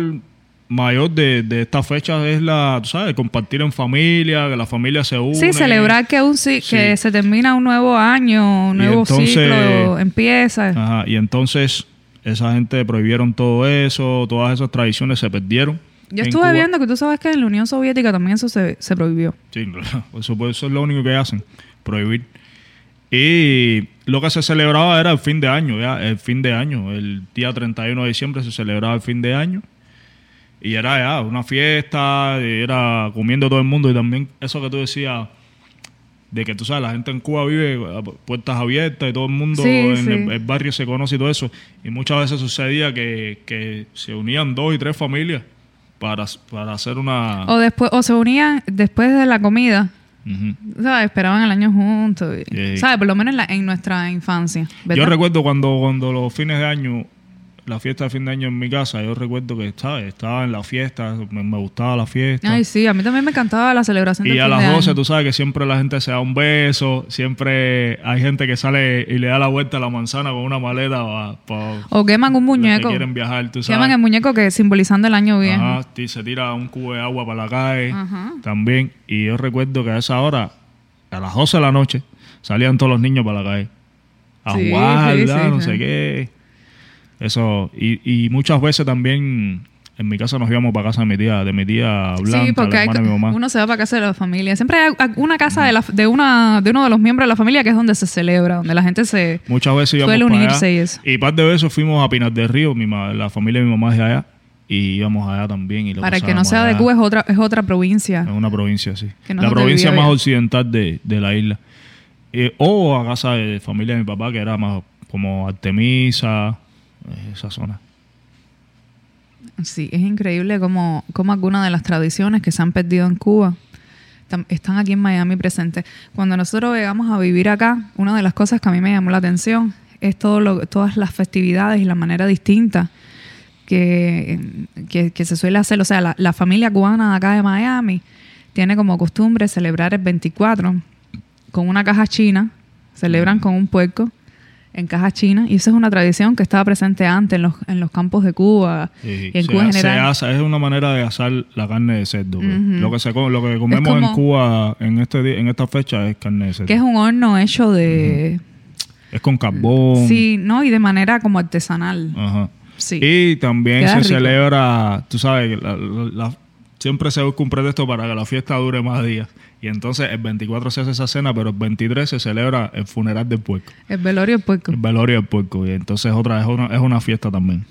mayor de, de estas fechas es la, tú sabes, compartir en familia, que la familia se une. Sí, celebrar que, un, Sí. que se termina un nuevo año, un nuevo entonces- ciclo empieza. Ajá, y entonces esa gente prohibieron todo eso, todas esas tradiciones se perdieron. Yo estuve Cuba. viendo que tú sabes que en la Unión Soviética también eso se, se prohibió. Sí. Eso, pues, eso es lo único que hacen, prohibir. Y lo que se celebraba era el fin de año, ya, el fin de año. El día 31 de diciembre se celebraba el fin de año. Y era ya una fiesta, y era comiendo todo el mundo. Y también eso que tú decías, de que tú sabes, la gente en Cuba vive a puertas abiertas y todo el mundo Sí, en sí. El, el barrio se conoce y todo eso. Y muchas veces sucedía que, que se unían dos y tres familias para, para hacer una... O después, o se unían después de la comida. Ujú. ¿Sabes? Esperaban el año juntos. y-. ¿Sabes? Por lo menos en, la- en nuestra infancia. ¿verdad? Yo recuerdo cuando, cuando los fines de año, la fiesta de fin de año en mi casa, yo recuerdo que ¿sabes? estaba en la fiesta, me, me gustaba la fiesta. Ay, sí, a mí también me encantaba la celebración y del a fin las de 12 año. tú sabes que siempre la gente se da un beso, siempre hay gente que sale y le da la vuelta a la manzana con una maleta O queman un muñeco. quieren viajar, tú Queman sabes. el muñeco que simbolizando el año viejo. Ajá, y se tira un cubo de agua para la calle Ajá. también. Y yo recuerdo que a esa hora, a las 12 de la noche, salían todos los niños para la calle. A Sí, jugar, sí, no sé qué. Eso. Y, y muchas veces también en mi casa nos íbamos para casa de mi tía, de mi tía Blanca, sí, porque la hay- hermana de mi mamá. uno se va para casa de la familia. Siempre hay una casa de, la, de, una, de uno de los miembros de la familia que es donde se celebra, donde la gente se... Muchas veces íbamos Suele para unirse allá. y eso. Y par de veces fuimos a Pinar del Río, mi ma- la familia de mi mamá es de allá. Y íbamos allá también. Y lo Para que no sea de. Cuba es otra, es otra provincia. Es una provincia, sí. No la provincia más occidental de, de la isla. Eh, o a casa de familia de mi papá, que era más como Artemisa, esa zona. Sí, es increíble cómo, cómo algunas de las tradiciones que se han perdido en Cuba están aquí en Miami presentes. Cuando nosotros llegamos a vivir acá, una de las cosas que a mí me llamó la atención es todo lo, todas las festividades y la manera distinta que, que, que se suele hacer. O sea, la, la familia cubana de acá de Miami tiene como costumbre celebrar el 24 con una caja china, celebran con un puerco en caja china y eso es una tradición que estaba presente antes en los, en los campos de Cuba Sí, y en se, Cuba en se general. asa- es una manera de asar la carne de cerdo. pues. Lo que se lo que comemos como- en Cuba en este en esta fecha es carne de cerdo. que es un horno hecho de... Es con carbón. Sí, ¿no? Y de manera como artesanal. Ajá. Sí. Y también Queda se rico. celebra, tú sabes, que la- la- la- siempre se busca un pretexto para que la fiesta dure más días. Y entonces el 24 se hace esa cena, pero el 23 se celebra el funeral del puerco. El velorio del puerco. El velorio del puerco. Y entonces otra es una, es una fiesta también.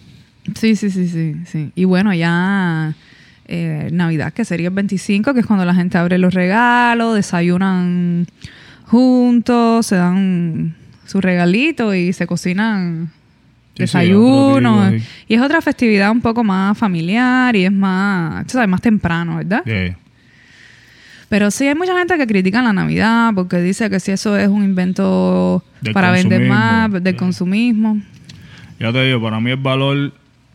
Sí, sí, sí, sí, sí. Y bueno, ya eh, Navidad, que sería el 25, que es cuando la gente abre los regalos, desayunan juntos, se dan su regalito y se cocinan Sí, desayunos. sí. Y es otra festividad un poco más familiar y es más, tú sabes, más temprano, ¿verdad? Sí. Pero sí hay mucha gente que critica la Navidad porque dice que si eso es un invento Del para vender más, del consumismo. Ya te digo, para mí el valor,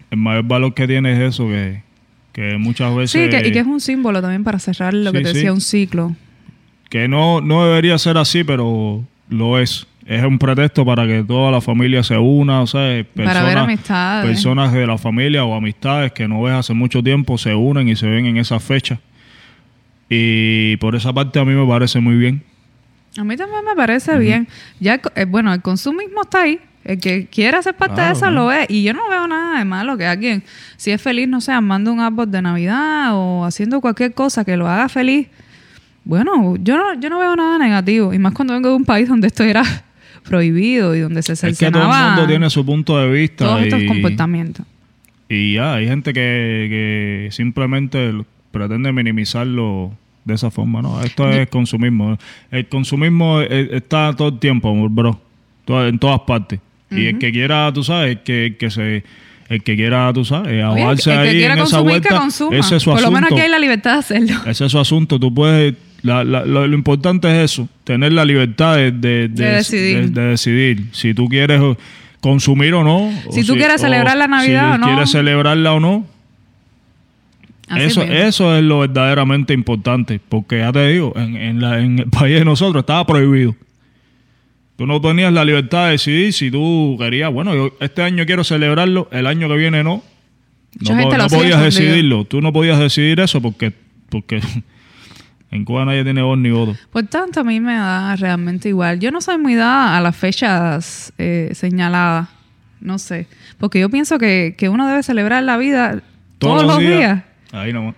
el mayor valor que tiene es eso, que, que muchas veces... Sí, que, y que es un símbolo también para cerrar lo que te sí. decía, un ciclo. que no, no debería ser así, pero lo es. Es un pretexto para que toda la familia se una, o sea, Para ver amistades. personas de la familia o amistades que no ves hace mucho tiempo se unen y se ven en esa fecha. Y por esa parte a mí me parece muy bien. A mí también me parece bien. Ya, eh, bueno, el consumismo está ahí. El que quiera ser parte de Claro, ¿no? lo es. Y yo no veo nada de malo que alguien, si es feliz, no sé, armando un árbol de Navidad o haciendo cualquier cosa que lo haga feliz. Bueno, yo no, yo no veo nada negativo. Y más cuando vengo de un país donde esto era prohibido y donde se Es que todo el cercenaba mundo tiene su punto de vista. todos estos y, comportamientos. y ya, hay gente que, que simplemente pretende minimizarlo de esa forma, ¿no? Esto es consumismo. El consumismo eh, está todo el tiempo, bro. En todas partes. Y el que quiera, tú sabes, el que, el que se... El que quiera, tú sabes, Oye, ahogarse el que ahí quiera en esa consumir, vuelta, que consuma. ese es su Por lo asunto. menos aquí hay la libertad de hacerlo. Ese es su asunto. Tú puedes. la- la- lo, lo importante es eso: tener la libertad de, de- de- De decidir. de- de decidir si tú quieres consumir o no. o Si tú quieres o celebrar la Navidad si o no. quieres celebrarla o no. Así Eso, eso es lo verdaderamente importante. Porque ya te digo, en, en la- en el país de nosotros estaba prohibido. Tú no tenías la libertad de decidir si tú querías, bueno, yo este año quiero celebrarlo, el año que viene no. No, podías decidirlo. Tú no podías decidir eso porque, porque en Cuba nadie tiene voz ni voto. Por tanto, a mí me da realmente igual. Yo no soy muy dada a las fechas eh, señaladas. no sé. Porque yo pienso que, que uno debe celebrar la vida todos, los días. Ahí nomás.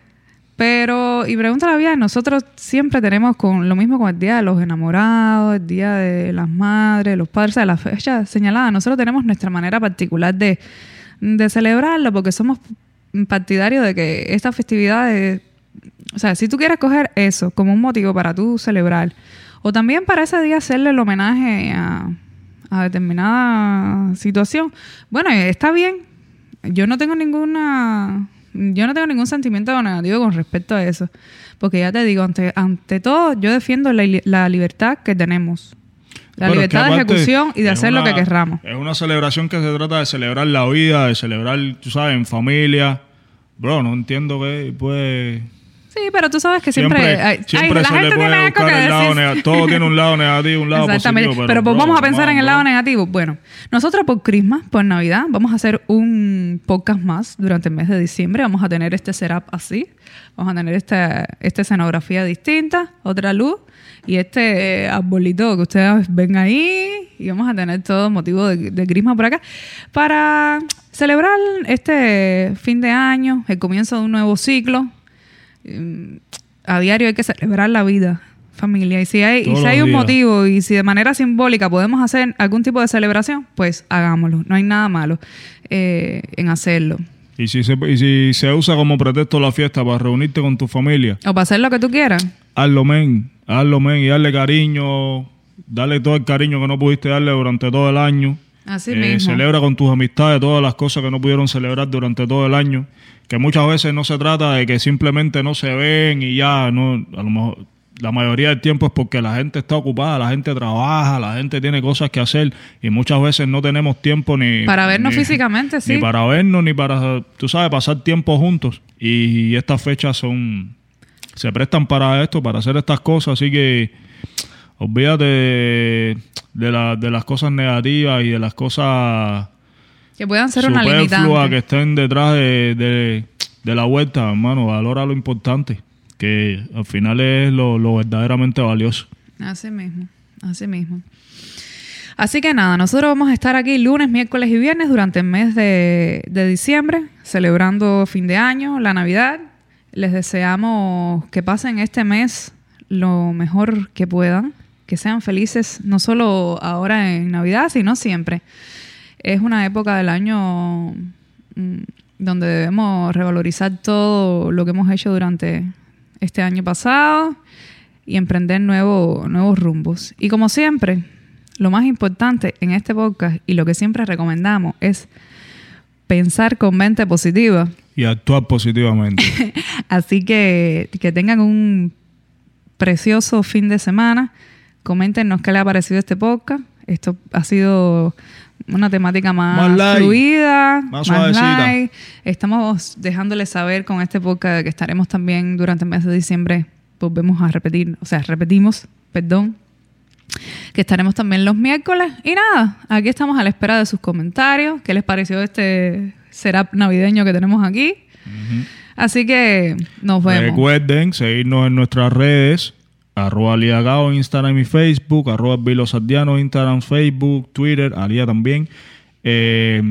Pero, y pregunta la vida, nosotros siempre tenemos con lo mismo con el Día de los Enamorados, el Día de las Madres, los Padres, o sea, la fecha señalada. Nosotros tenemos nuestra manera particular de, de celebrarlo porque somos partidarios de que esta festividad es, o sea, si tú quieres coger eso como un motivo para tú celebrar, o también para ese día hacerle el homenaje a, a determinada situación, bueno, está bien. Yo no tengo ninguna yo no tengo ningún sentimiento negativo con respecto a eso. Porque ya te digo, ante, ante todo, yo defiendo la, la libertad que tenemos. La es libertad que de ejecución y de hacer lo que querramos. Es una celebración que se trata de celebrar la vida, de celebrar, tú sabes, en familia. Bro, no entiendo que, pues... Sí, pero tú sabes que siempre, Siempre, hay- siempre ay, la gente tiene algo que decir. negativo. Todo tiene un lado negativo, un lado Exactamente. positivo. Pero, pues bro, vamos a pensar en el lado bro. negativo. Bueno, nosotros por Christmas, por Navidad, vamos a hacer un podcast más durante el mes de diciembre. Vamos a tener este setup así. Vamos a tener esta, esta escenografía distinta, otra luz y este eh, arbolito que ustedes ven ahí. Y vamos a tener todo motivo de, de Christmas por acá para celebrar este fin de año, el comienzo de un nuevo ciclo. Mm, a diario hay que celebrar la vida, familia. Y si hay, y si hay un días. motivo y si de manera simbólica podemos hacer algún tipo de celebración, pues hagámoslo. No hay nada malo eh, en hacerlo. Y si, se, y si se usa como pretexto la fiesta para reunirte con tu familia, O para hacer lo que tú quieras. hazlo, men. Hazlo, men. Y darle cariño. Darle todo el cariño que no pudiste darle durante todo el año. Así Eh, mismo. Celebra con tus amistades todas las cosas que no pudieron celebrar durante todo el año. Que muchas veces no se trata de que simplemente no se ven y ya, no, a lo mejor la mayoría del tiempo es porque la gente está ocupada, la gente trabaja, la gente tiene cosas que hacer y muchas veces no tenemos tiempo ni Para vernos ni- físicamente, sí. ni para vernos ni para, tú sabes, pasar tiempo juntos. Y estas fechas son se prestan para esto, para hacer estas cosas, así que olvídate de, de la- de las cosas negativas y de las cosas Que puedan ser una limitante. que estén detrás de, de- de la vuelta, hermano. Valora lo importante, que al final es lo, lo verdaderamente valioso. Así mismo, así mismo. Así que nada, nosotros vamos a estar aquí lunes, miércoles y viernes durante el mes de, de diciembre, celebrando fin de año, la Navidad. Les deseamos que pasen este mes lo mejor que puedan, que sean felices no solo ahora en Navidad, sino siempre. Es una época del año mm, donde debemos revalorizar todo lo que hemos hecho durante este año pasado y emprender nuevo- nuevos rumbos. Y como siempre, lo más importante en este podcast y lo que siempre recomendamos es pensar con mente positiva. Y actuar positivamente. Así que que tengan un precioso fin de semana. Coméntenos qué les ha parecido este podcast. Esto ha sido una temática más, Más light, fluida, más suavecita. light. Estamos dejándoles saber con este podcast que estaremos también durante el mes de diciembre. Volvemos a repetir, o sea, repetimos, perdón, que estaremos también los miércoles. Y nada, aquí estamos a la espera de sus comentarios. ¿Qué les pareció este setup navideño que tenemos aquí? Así que nos vemos. Recuerden seguirnos en nuestras redes, arroba Aliagao en Instagram y Facebook, arroba Vilo Sardiano, Instagram, Facebook, Twitter, Alía también. Eh,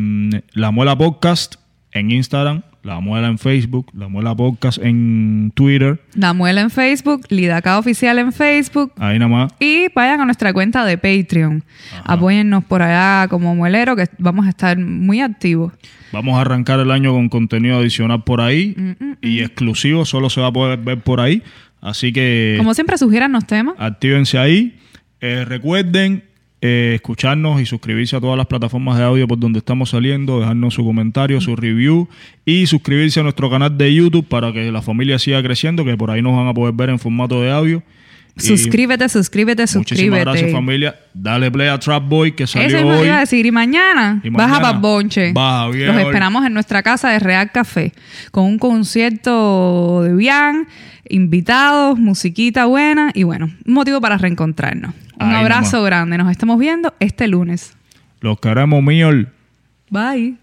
la Muela Podcast en Instagram, La Muela en Facebook, La Muela Podcast en Twitter, La Muela en Facebook, Lidaca Oficial en Facebook. ahí nada más. Y vayan a nuestra cuenta de Patreon. Apóyennos por allá como muelero, que vamos a estar muy activos. Vamos a arrancar el año con contenido adicional por ahí y exclusivo, solo se va a poder ver por ahí. Así que Como siempre, sugieran los temas. actívense ahí. Eh, recuerden eh, escucharnos y suscribirse a todas las plataformas de audio por donde estamos saliendo, dejarnos su comentario, su review y suscribirse a nuestro canal de YouTube para que la familia siga creciendo, que por ahí nos van a poder ver en formato de audio. Y Suscríbete, suscríbete, Muchísimas suscríbete. gracias familia. Dale play a Trap Boy que salió Eso hoy. iba a decir. Y mañana, Y baja mañana, para Bonche. baja, viejo. Los esperamos en nuestra casa de Real Café. Con un concierto de Bian, invitados, musiquita buena y bueno, un motivo para reencontrarnos. Un abrazo grande. Nos estamos viendo este lunes. Los queremos, mío. Bye.